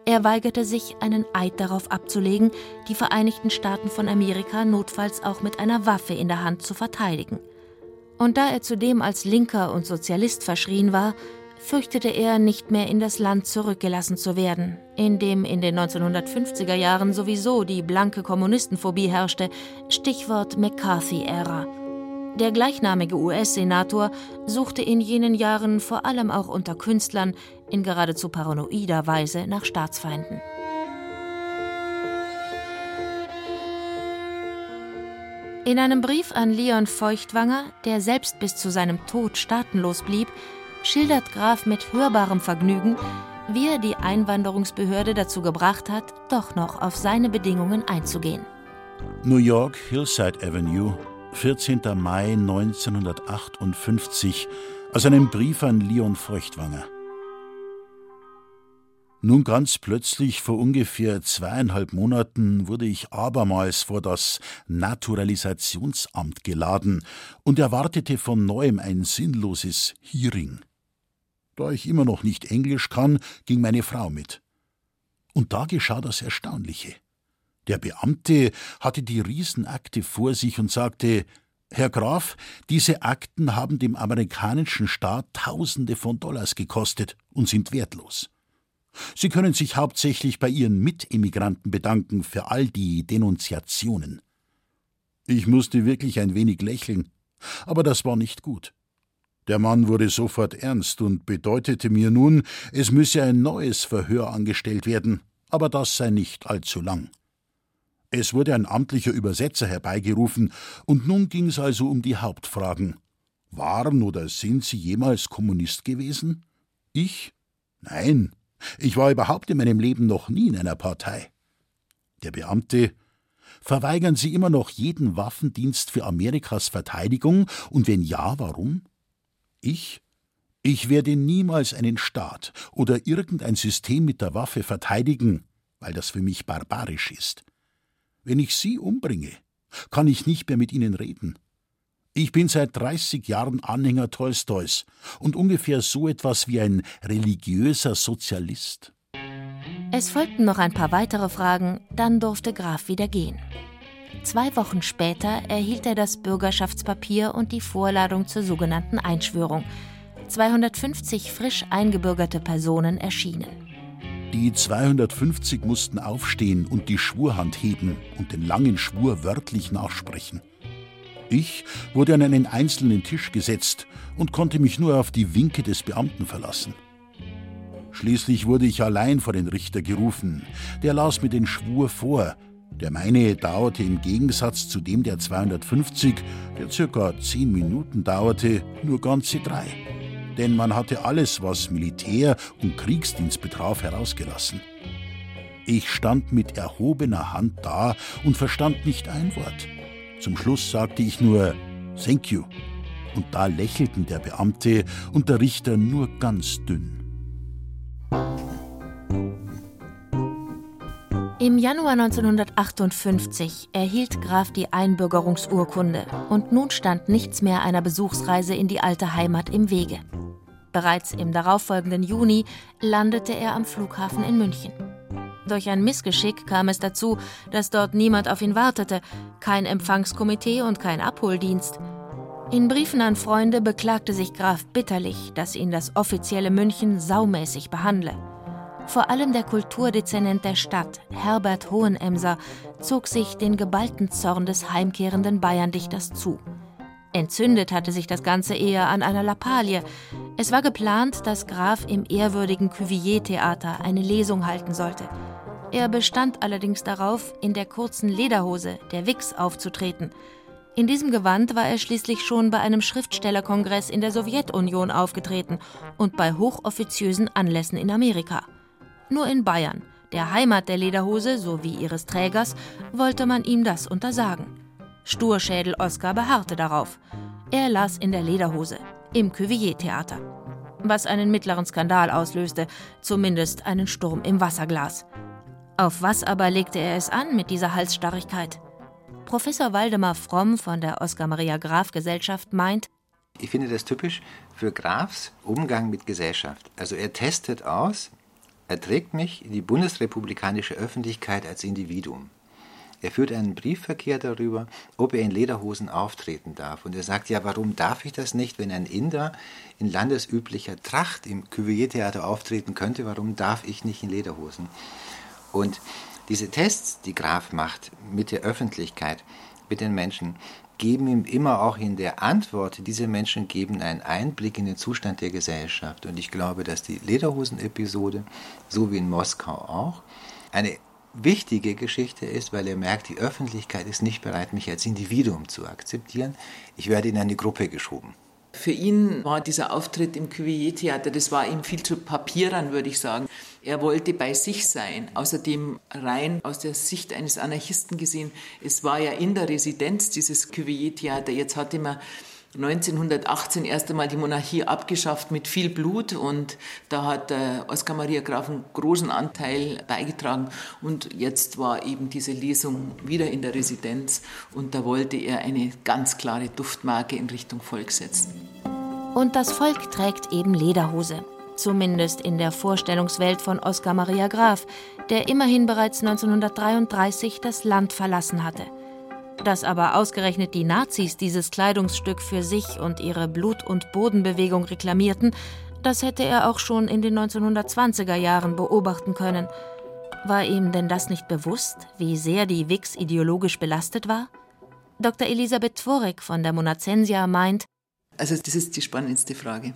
Er weigerte sich, einen Eid darauf abzulegen, die Vereinigten Staaten von Amerika notfalls auch mit einer Waffe in der Hand zu verteidigen. Und da er zudem als Linker und Sozialist verschrien war, fürchtete er, nicht mehr in das Land zurückgelassen zu werden, in dem in den 1950er Jahren sowieso die blanke Kommunistenphobie herrschte, Stichwort McCarthy-Ära. Der gleichnamige US-Senator suchte in jenen Jahren vor allem auch unter Künstlern in geradezu paranoider Weise nach Staatsfeinden. In einem Brief an Leon Feuchtwanger, der selbst bis zu seinem Tod staatenlos blieb, schildert Graf mit hörbarem Vergnügen, wie er die Einwanderungsbehörde dazu gebracht hat, doch noch auf seine Bedingungen einzugehen. New York, Hillside Avenue, 14. Mai 1958, aus einem Brief an Leon Feuchtwanger. Nun ganz plötzlich, vor ungefähr zweieinhalb Monaten, wurde ich abermals vor das Naturalisationsamt geladen und erwartete von neuem ein sinnloses Hearing. Da ich immer noch nicht Englisch kann, ging meine Frau mit. Und da geschah das Erstaunliche. Der Beamte hatte die Riesenakte vor sich und sagte Herr Graf, diese Akten haben dem amerikanischen Staat Tausende von Dollars gekostet und sind wertlos. Sie können sich hauptsächlich bei Ihren Mitimmigranten bedanken für all die Denunziationen. Ich musste wirklich ein wenig lächeln, aber das war nicht gut. Der Mann wurde sofort ernst und bedeutete mir nun, es müsse ein neues Verhör angestellt werden, aber das sei nicht allzu lang. Es wurde ein amtlicher Übersetzer herbeigerufen, und nun ging es also um die Hauptfragen. Waren oder sind Sie jemals Kommunist gewesen? Ich? Nein, ich war überhaupt in meinem Leben noch nie in einer Partei. Der Beamte Verweigern Sie immer noch jeden Waffendienst für Amerikas Verteidigung, und wenn ja, warum? Ich? Ich werde niemals einen Staat oder irgendein System mit der Waffe verteidigen, weil das für mich barbarisch ist. Wenn ich Sie umbringe, kann ich nicht mehr mit Ihnen reden. Ich bin seit 30 Jahren Anhänger Tolstois und ungefähr so etwas wie ein religiöser Sozialist. Es folgten noch ein paar weitere Fragen, dann durfte Graf wieder gehen. Zwei Wochen später erhielt er das Bürgerschaftspapier und die Vorladung zur sogenannten Einschwörung. 250 frisch eingebürgerte Personen erschienen. Die 250 mussten aufstehen und die Schwurhand heben und den langen Schwur wörtlich nachsprechen. Ich wurde an einen einzelnen Tisch gesetzt und konnte mich nur auf die Winke des Beamten verlassen. Schließlich wurde ich allein vor den Richter gerufen. Der las mir den Schwur vor. Der meine dauerte im Gegensatz zu dem der 250, der circa zehn Minuten dauerte, nur ganze drei. Denn man hatte alles, was Militär und Kriegsdienst betraf, herausgelassen. Ich stand mit erhobener Hand da und verstand nicht ein Wort. Zum Schluss sagte ich nur Thank you. Und da lächelten der Beamte und der Richter nur ganz dünn. Im Januar 1958 erhielt Graf die Einbürgerungsurkunde und nun stand nichts mehr einer Besuchsreise in die alte Heimat im Wege. Bereits im darauffolgenden Juni landete er am Flughafen in München. Durch ein Missgeschick kam es dazu, dass dort niemand auf ihn wartete, kein Empfangskomitee und kein Abholdienst. In Briefen an Freunde beklagte sich Graf bitterlich, dass ihn das offizielle München saumäßig behandle. Vor allem der Kulturdezernent der Stadt, Herbert Hohenemser, zog sich den geballten Zorn des heimkehrenden Bayerndichters zu. Entzündet hatte sich das Ganze eher an einer Lappalie. Es war geplant, dass Graf im ehrwürdigen Cuvier-Theater eine Lesung halten sollte. Er bestand allerdings darauf, in der kurzen Lederhose, der Wix, aufzutreten. In diesem Gewand war er schließlich schon bei einem Schriftstellerkongress in der Sowjetunion aufgetreten und bei hochoffiziösen Anlässen in Amerika. Nur in Bayern, der Heimat der Lederhose sowie ihres Trägers, wollte man ihm das untersagen. Sturschädel Oskar beharrte darauf. Er las in der Lederhose, im Cuvier-Theater. Was einen mittleren Skandal auslöste, zumindest einen Sturm im Wasserglas. Auf was aber legte er es an mit dieser Halsstarrigkeit? Professor Waldemar Fromm von der Oskar Maria Graf Gesellschaft meint, ich finde das typisch für Grafs Umgang mit Gesellschaft. Also er testet aus, er trägt mich in die bundesrepublikanische Öffentlichkeit als Individuum. Er führt einen Briefverkehr darüber, ob er in Lederhosen auftreten darf. Und er sagt, ja, warum darf ich das nicht, wenn ein Inder in landesüblicher Tracht im Cuvier-Theater auftreten könnte, warum darf ich nicht in Lederhosen? Und diese Tests, die Graf macht mit der Öffentlichkeit, mit den Menschen, geben ihm immer auch in der Antwort, diese Menschen geben einen Einblick in den Zustand der Gesellschaft. Und ich glaube, dass die Lederhosen-Episode, so wie in Moskau auch, eine wichtige Geschichte ist, weil er merkt, die Öffentlichkeit ist nicht bereit, mich als Individuum zu akzeptieren. Ich werde in eine Gruppe geschoben. Für ihn war dieser Auftritt im Cuvier-Theater, das war ihm viel zu papierern, würde ich sagen. Er wollte bei sich sein. Außerdem rein aus der Sicht eines Anarchisten gesehen, es war ja in der Residenz dieses Cuvier-Theater. Jetzt hatte man 1918 erst einmal die Monarchie abgeschafft mit viel Blut und da hat äh, Oskar Maria Graf einen großen Anteil beigetragen und jetzt war eben diese Lesung wieder in der Residenz und da wollte er eine ganz klare Duftmarke in Richtung Volk setzen. Und das Volk trägt eben Lederhose. Zumindest in der Vorstellungswelt von Oskar Maria Graf, der immerhin bereits 1933 das Land verlassen hatte. Dass aber ausgerechnet die Nazis dieses Kleidungsstück für sich und ihre Blut- und Bodenbewegung reklamierten, das hätte er auch schon in den 1920er Jahren beobachten können. War ihm denn das nicht bewusst, wie sehr die Wix ideologisch belastet war? Dr. Elisabeth Tworek von der Monacensia meint, also das ist die spannendste Frage.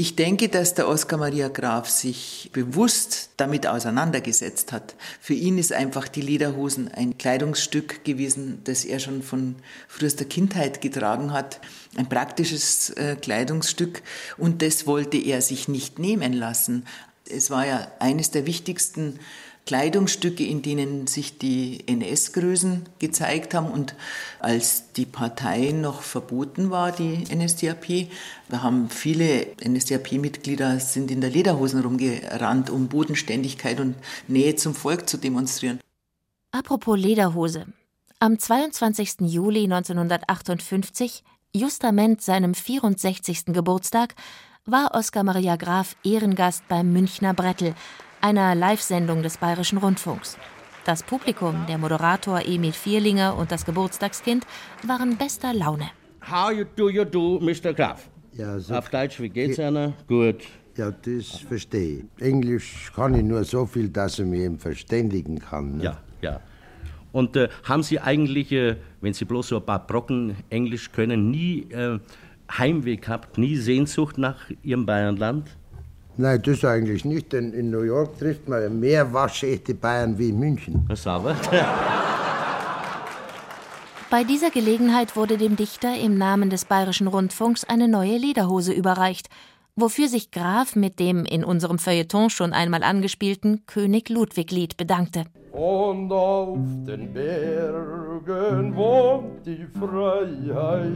Ich denke, dass der Oskar Maria Graf sich bewusst damit auseinandergesetzt hat. Für ihn ist einfach die Lederhosen ein Kleidungsstück gewesen, das er schon von frühester Kindheit getragen hat. Ein praktisches äh, Kleidungsstück und das wollte er sich nicht nehmen lassen. Es war ja eines der wichtigsten Kleidungsstücke, in denen sich die NS-Größen gezeigt haben. Und als die Partei noch verboten war, die NSDAP, da haben viele NSDAP-Mitglieder sind in der Lederhosen rumgerannt, um Bodenständigkeit und Nähe zum Volk zu demonstrieren. Apropos Lederhose. Am 22. Juli 1958, justament seinem 64. Geburtstag, war Oskar Maria Graf Ehrengast beim Münchner Brettel, einer Live-Sendung des Bayerischen Rundfunks. Das Publikum, der Moderator Emil Vierlinger und das Geburtstagskind waren bester Laune. How you do you do, Mr. Graf? Ja, so Auf Deutsch, wie geht's einer? Gut. Ja, das verstehe ich. Englisch kann ich nur so viel, dass ich mich eben verständigen kann. Ne? Ja, ja. Und äh, haben Sie eigentlich, äh, wenn Sie bloß so ein paar Brocken Englisch können, nie äh, Heimweh gehabt, nie Sehnsucht nach Ihrem Bayernland? Nein, das eigentlich nicht, denn in New York trifft man mehr waschechte Bayern wie in München. Was aber? (laughs) Bei dieser Gelegenheit wurde dem Dichter im Namen des Bayerischen Rundfunks eine neue Lederhose überreicht, wofür sich Graf mit dem in unserem Feuilleton schon einmal angespielten König Ludwig-Lied bedankte. Und auf den Bergen wohnt die Freiheit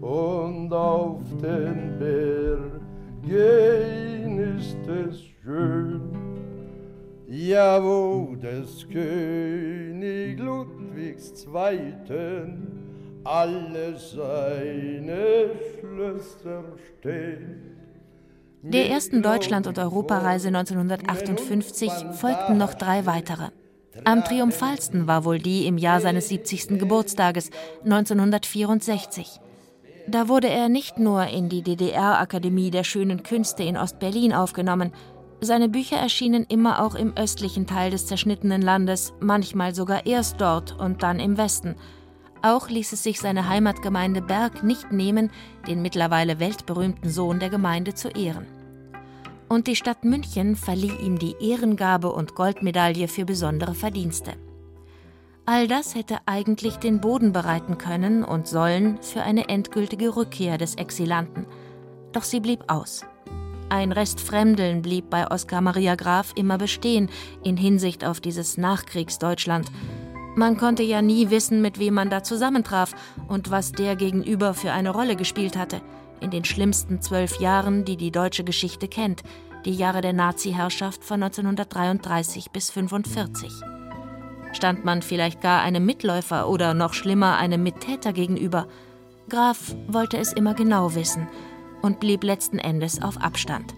und auf den Bergen ist es schön. Ja, wo des König Ludwigs Zweiten alle seine Schlösser stehen. Der ersten Deutschland- und Europareise 1958 folgten noch drei weitere. Am triumphalsten war wohl die im Jahr seines 70. Geburtstages 1964. Da wurde er nicht nur in die DDR-Akademie der schönen Künste in Ostberlin aufgenommen, seine Bücher erschienen immer auch im östlichen Teil des zerschnittenen Landes, manchmal sogar erst dort und dann im Westen. Auch ließ es sich seine Heimatgemeinde Berg nicht nehmen, den mittlerweile weltberühmten Sohn der Gemeinde zu ehren. Und die Stadt München verlieh ihm die Ehrengabe und Goldmedaille für besondere Verdienste. All das hätte eigentlich den Boden bereiten können und sollen für eine endgültige Rückkehr des Exilanten. Doch sie blieb aus. Ein Rest Fremdeln blieb bei Oskar Maria Graf immer bestehen in Hinsicht auf dieses Nachkriegsdeutschland. Man konnte ja nie wissen, mit wem man da zusammentraf und was der gegenüber für eine Rolle gespielt hatte. In den schlimmsten zwölf Jahren, die die deutsche Geschichte kennt, die Jahre der Nazi-Herrschaft von 1933 bis 1945. Stand man vielleicht gar einem Mitläufer oder noch schlimmer einem Mittäter gegenüber? Graf wollte es immer genau wissen und blieb letzten Endes auf Abstand.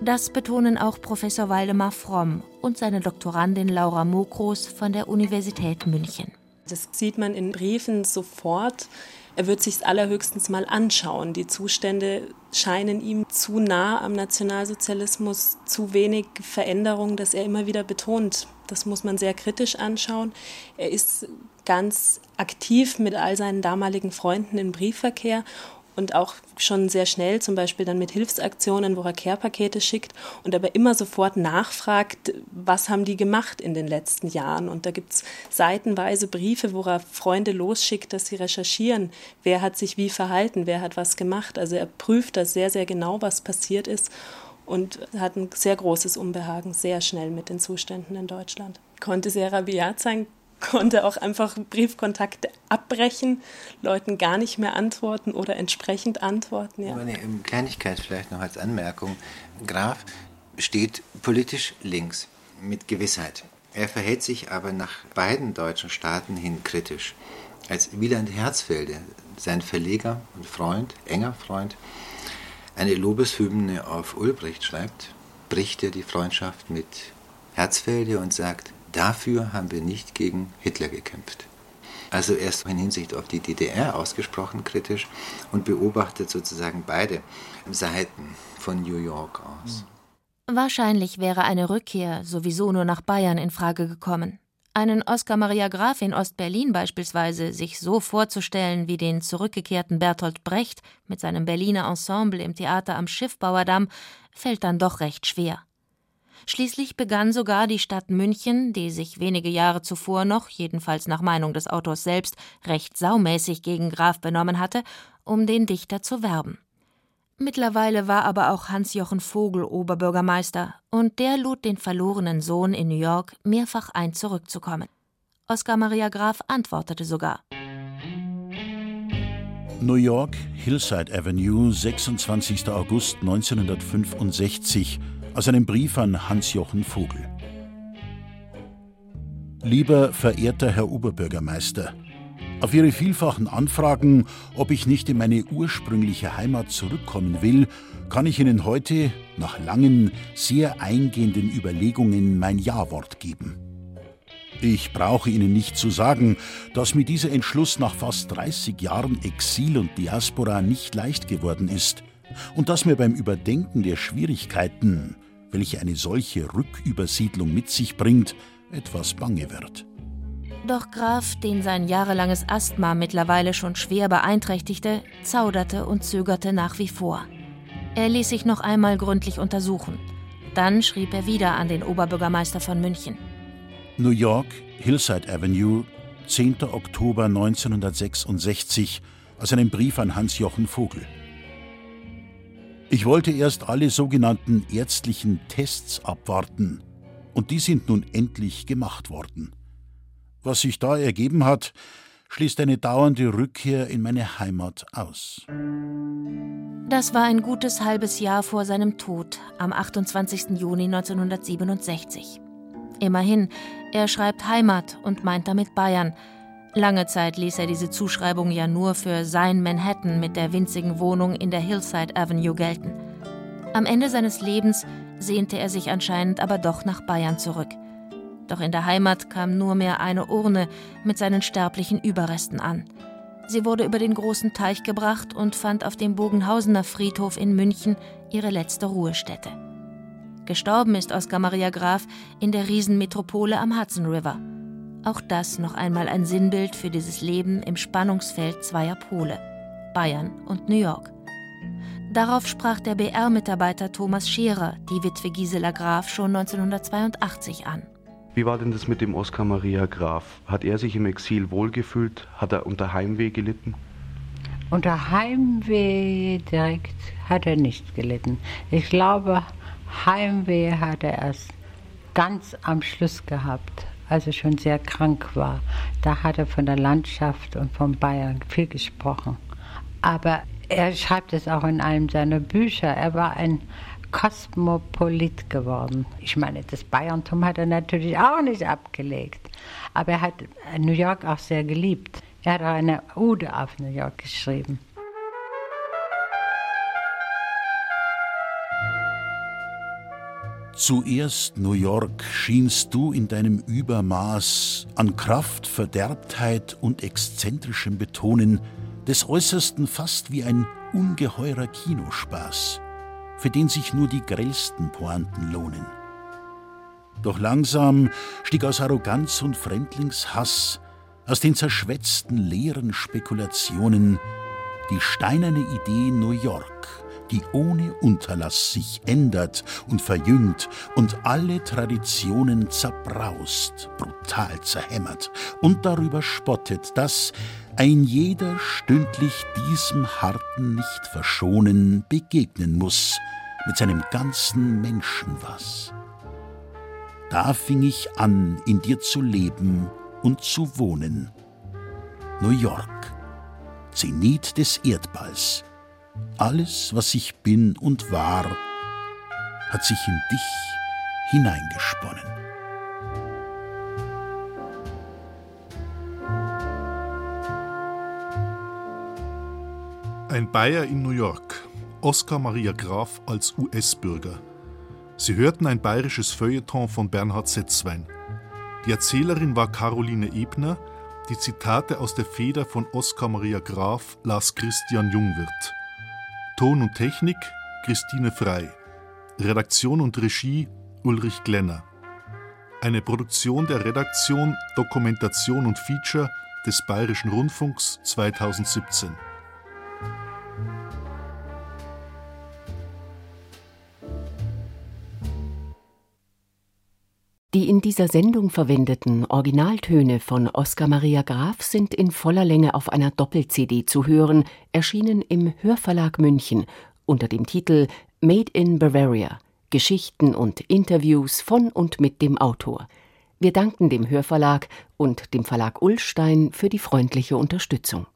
Das betonen auch Professor Waldemar Fromm und seine Doktorandin Laura Mokros von der Universität München. Das sieht man in Briefen sofort. Er wird sich allerhöchstens mal anschauen. Die Zustände scheinen ihm zu nah am Nationalsozialismus, zu wenig Veränderung, dass er immer wieder betont. Das muss man sehr kritisch anschauen. Er ist ganz aktiv mit all seinen damaligen Freunden im Briefverkehr und auch schon sehr schnell, zum Beispiel dann mit Hilfsaktionen, wo er Care-Pakete schickt und aber immer sofort nachfragt, was haben die gemacht in den letzten Jahren. Und da gibt es seitenweise Briefe, wo er Freunde losschickt, dass sie recherchieren, wer hat sich wie verhalten, wer hat was gemacht. Also er prüft das sehr, sehr genau, was passiert ist und hat ein sehr großes Unbehagen sehr schnell mit den Zuständen in Deutschland. Konnte sehr rabiat sein, konnte auch einfach Briefkontakte abbrechen, Leuten gar nicht mehr antworten oder entsprechend antworten. Ja. Eine Kleinigkeit vielleicht noch als Anmerkung. Graf steht politisch links mit Gewissheit. Er verhält sich aber nach beiden deutschen Staaten hin kritisch. Als Wieland Herzfelde, sein Verleger und Freund, enger Freund, eine Lobeshymne auf Ulbricht schreibt, bricht er die Freundschaft mit Herzfelde und sagt, Dafür haben wir nicht gegen Hitler gekämpft. Also er ist in Hinsicht auf die DDR ausgesprochen kritisch und beobachtet sozusagen beide Seiten von New York aus. Wahrscheinlich wäre eine Rückkehr sowieso nur nach Bayern in Frage gekommen. Einen Oskar Maria Graf in Ostberlin beispielsweise sich so vorzustellen wie den zurückgekehrten Bertolt Brecht mit seinem Berliner Ensemble im Theater am Schiffbauerdamm, fällt dann doch recht schwer. Schließlich begann sogar die Stadt München, die sich wenige Jahre zuvor noch, jedenfalls nach Meinung des Autors selbst, recht saumäßig gegen Graf benommen hatte, um den Dichter zu werben. Mittlerweile war aber auch Hans-Jochen Vogel Oberbürgermeister und der lud den verlorenen Sohn in New York mehrfach ein, zurückzukommen. Oskar Maria Graf antwortete sogar. New York, Hillside Avenue, 26. August 1965 aus einem Brief an Hans-Jochen Vogel. Lieber verehrter Herr Oberbürgermeister, auf Ihre vielfachen Anfragen, ob ich nicht in meine ursprüngliche Heimat zurückkommen will, kann ich Ihnen heute, nach langen, sehr eingehenden Überlegungen, mein Ja-Wort geben. Ich brauche Ihnen nicht zu sagen, dass mir dieser Entschluss nach fast 30 Jahren Exil und Diaspora nicht leicht geworden ist und dass mir beim Überdenken der Schwierigkeiten, welche eine solche Rückübersiedlung mit sich bringt, etwas bange wird. Doch Graf, den sein jahrelanges Asthma mittlerweile schon schwer beeinträchtigte, zauderte und zögerte nach wie vor. Er ließ sich noch einmal gründlich untersuchen. Dann schrieb er wieder an den Oberbürgermeister von München. New York, Hillside Avenue, 10. Oktober 1966, aus einem Brief an Hans-Jochen Vogel. Ich wollte erst alle sogenannten ärztlichen Tests abwarten, und die sind nun endlich gemacht worden. Was sich da ergeben hat, schließt eine dauernde Rückkehr in meine Heimat aus. Das war ein gutes halbes Jahr vor seinem Tod am 28. Juni 1967. Immerhin, er schreibt Heimat und meint damit Bayern. Lange Zeit ließ er diese Zuschreibung ja nur für sein Manhattan mit der winzigen Wohnung in der Hillside Avenue gelten. Am Ende seines Lebens sehnte er sich anscheinend aber doch nach Bayern zurück. Doch in der Heimat kam nur mehr eine Urne mit seinen sterblichen Überresten an. Sie wurde über den großen Teich gebracht und fand auf dem Bogenhausener Friedhof in München ihre letzte Ruhestätte. Gestorben ist Oskar Maria Graf in der Riesenmetropole am Hudson River. Auch das noch einmal ein Sinnbild für dieses Leben im Spannungsfeld zweier Pole, Bayern und New York. Darauf sprach der BR-Mitarbeiter Thomas Scherer die Witwe Gisela Graf schon 1982 an. Wie war denn das mit dem Oskar Maria Graf? Hat er sich im Exil wohlgefühlt? Hat er unter Heimweh gelitten? Unter Heimweh direkt hat er nicht gelitten. Ich glaube, Heimweh hat er erst ganz am Schluss gehabt, als er schon sehr krank war. Da hat er von der Landschaft und von Bayern viel gesprochen. Aber er schreibt es auch in einem seiner Bücher. Er war ein Kosmopolit geworden. Ich meine, das Bayerntum hat er natürlich auch nicht abgelegt. Aber er hat New York auch sehr geliebt. Er hat auch eine Ode auf New York geschrieben. Zuerst, New York, schienst du in deinem Übermaß an Kraft, Verderbtheit und exzentrischem Betonen des Äußersten fast wie ein ungeheurer Kinospaß für den sich nur die grellsten Pointen lohnen. Doch langsam stieg aus Arroganz und Fremdlingshass, aus den zerschwätzten leeren Spekulationen die steinerne Idee New York, die ohne Unterlass sich ändert und verjüngt und alle Traditionen zerbraust, brutal zerhämmert und darüber spottet, dass ein jeder stündlich diesem Harten nicht verschonen begegnen muss, mit seinem ganzen Menschenwas. Da fing ich an, in dir zu leben und zu wohnen. New York, Zenit des Erdballs, alles, was ich bin und war, hat sich in dich hineingesponnen. Ein Bayer in New York. Oskar Maria Graf als US-Bürger. Sie hörten ein bayerisches Feuilleton von Bernhard Setzwein. Die Erzählerin war Caroline Ebner, die Zitate aus der Feder von Oskar Maria Graf las Christian Jungwirth. Ton und Technik Christine Frei. Redaktion und Regie Ulrich Glenner. Eine Produktion der Redaktion Dokumentation und Feature des Bayerischen Rundfunks 2017. Die in dieser Sendung verwendeten Originaltöne von Oskar Maria Graf sind in voller Länge auf einer Doppel-CD zu hören, erschienen im Hörverlag München unter dem Titel Made in Bavaria Geschichten und Interviews von und mit dem Autor. Wir danken dem Hörverlag und dem Verlag Ullstein für die freundliche Unterstützung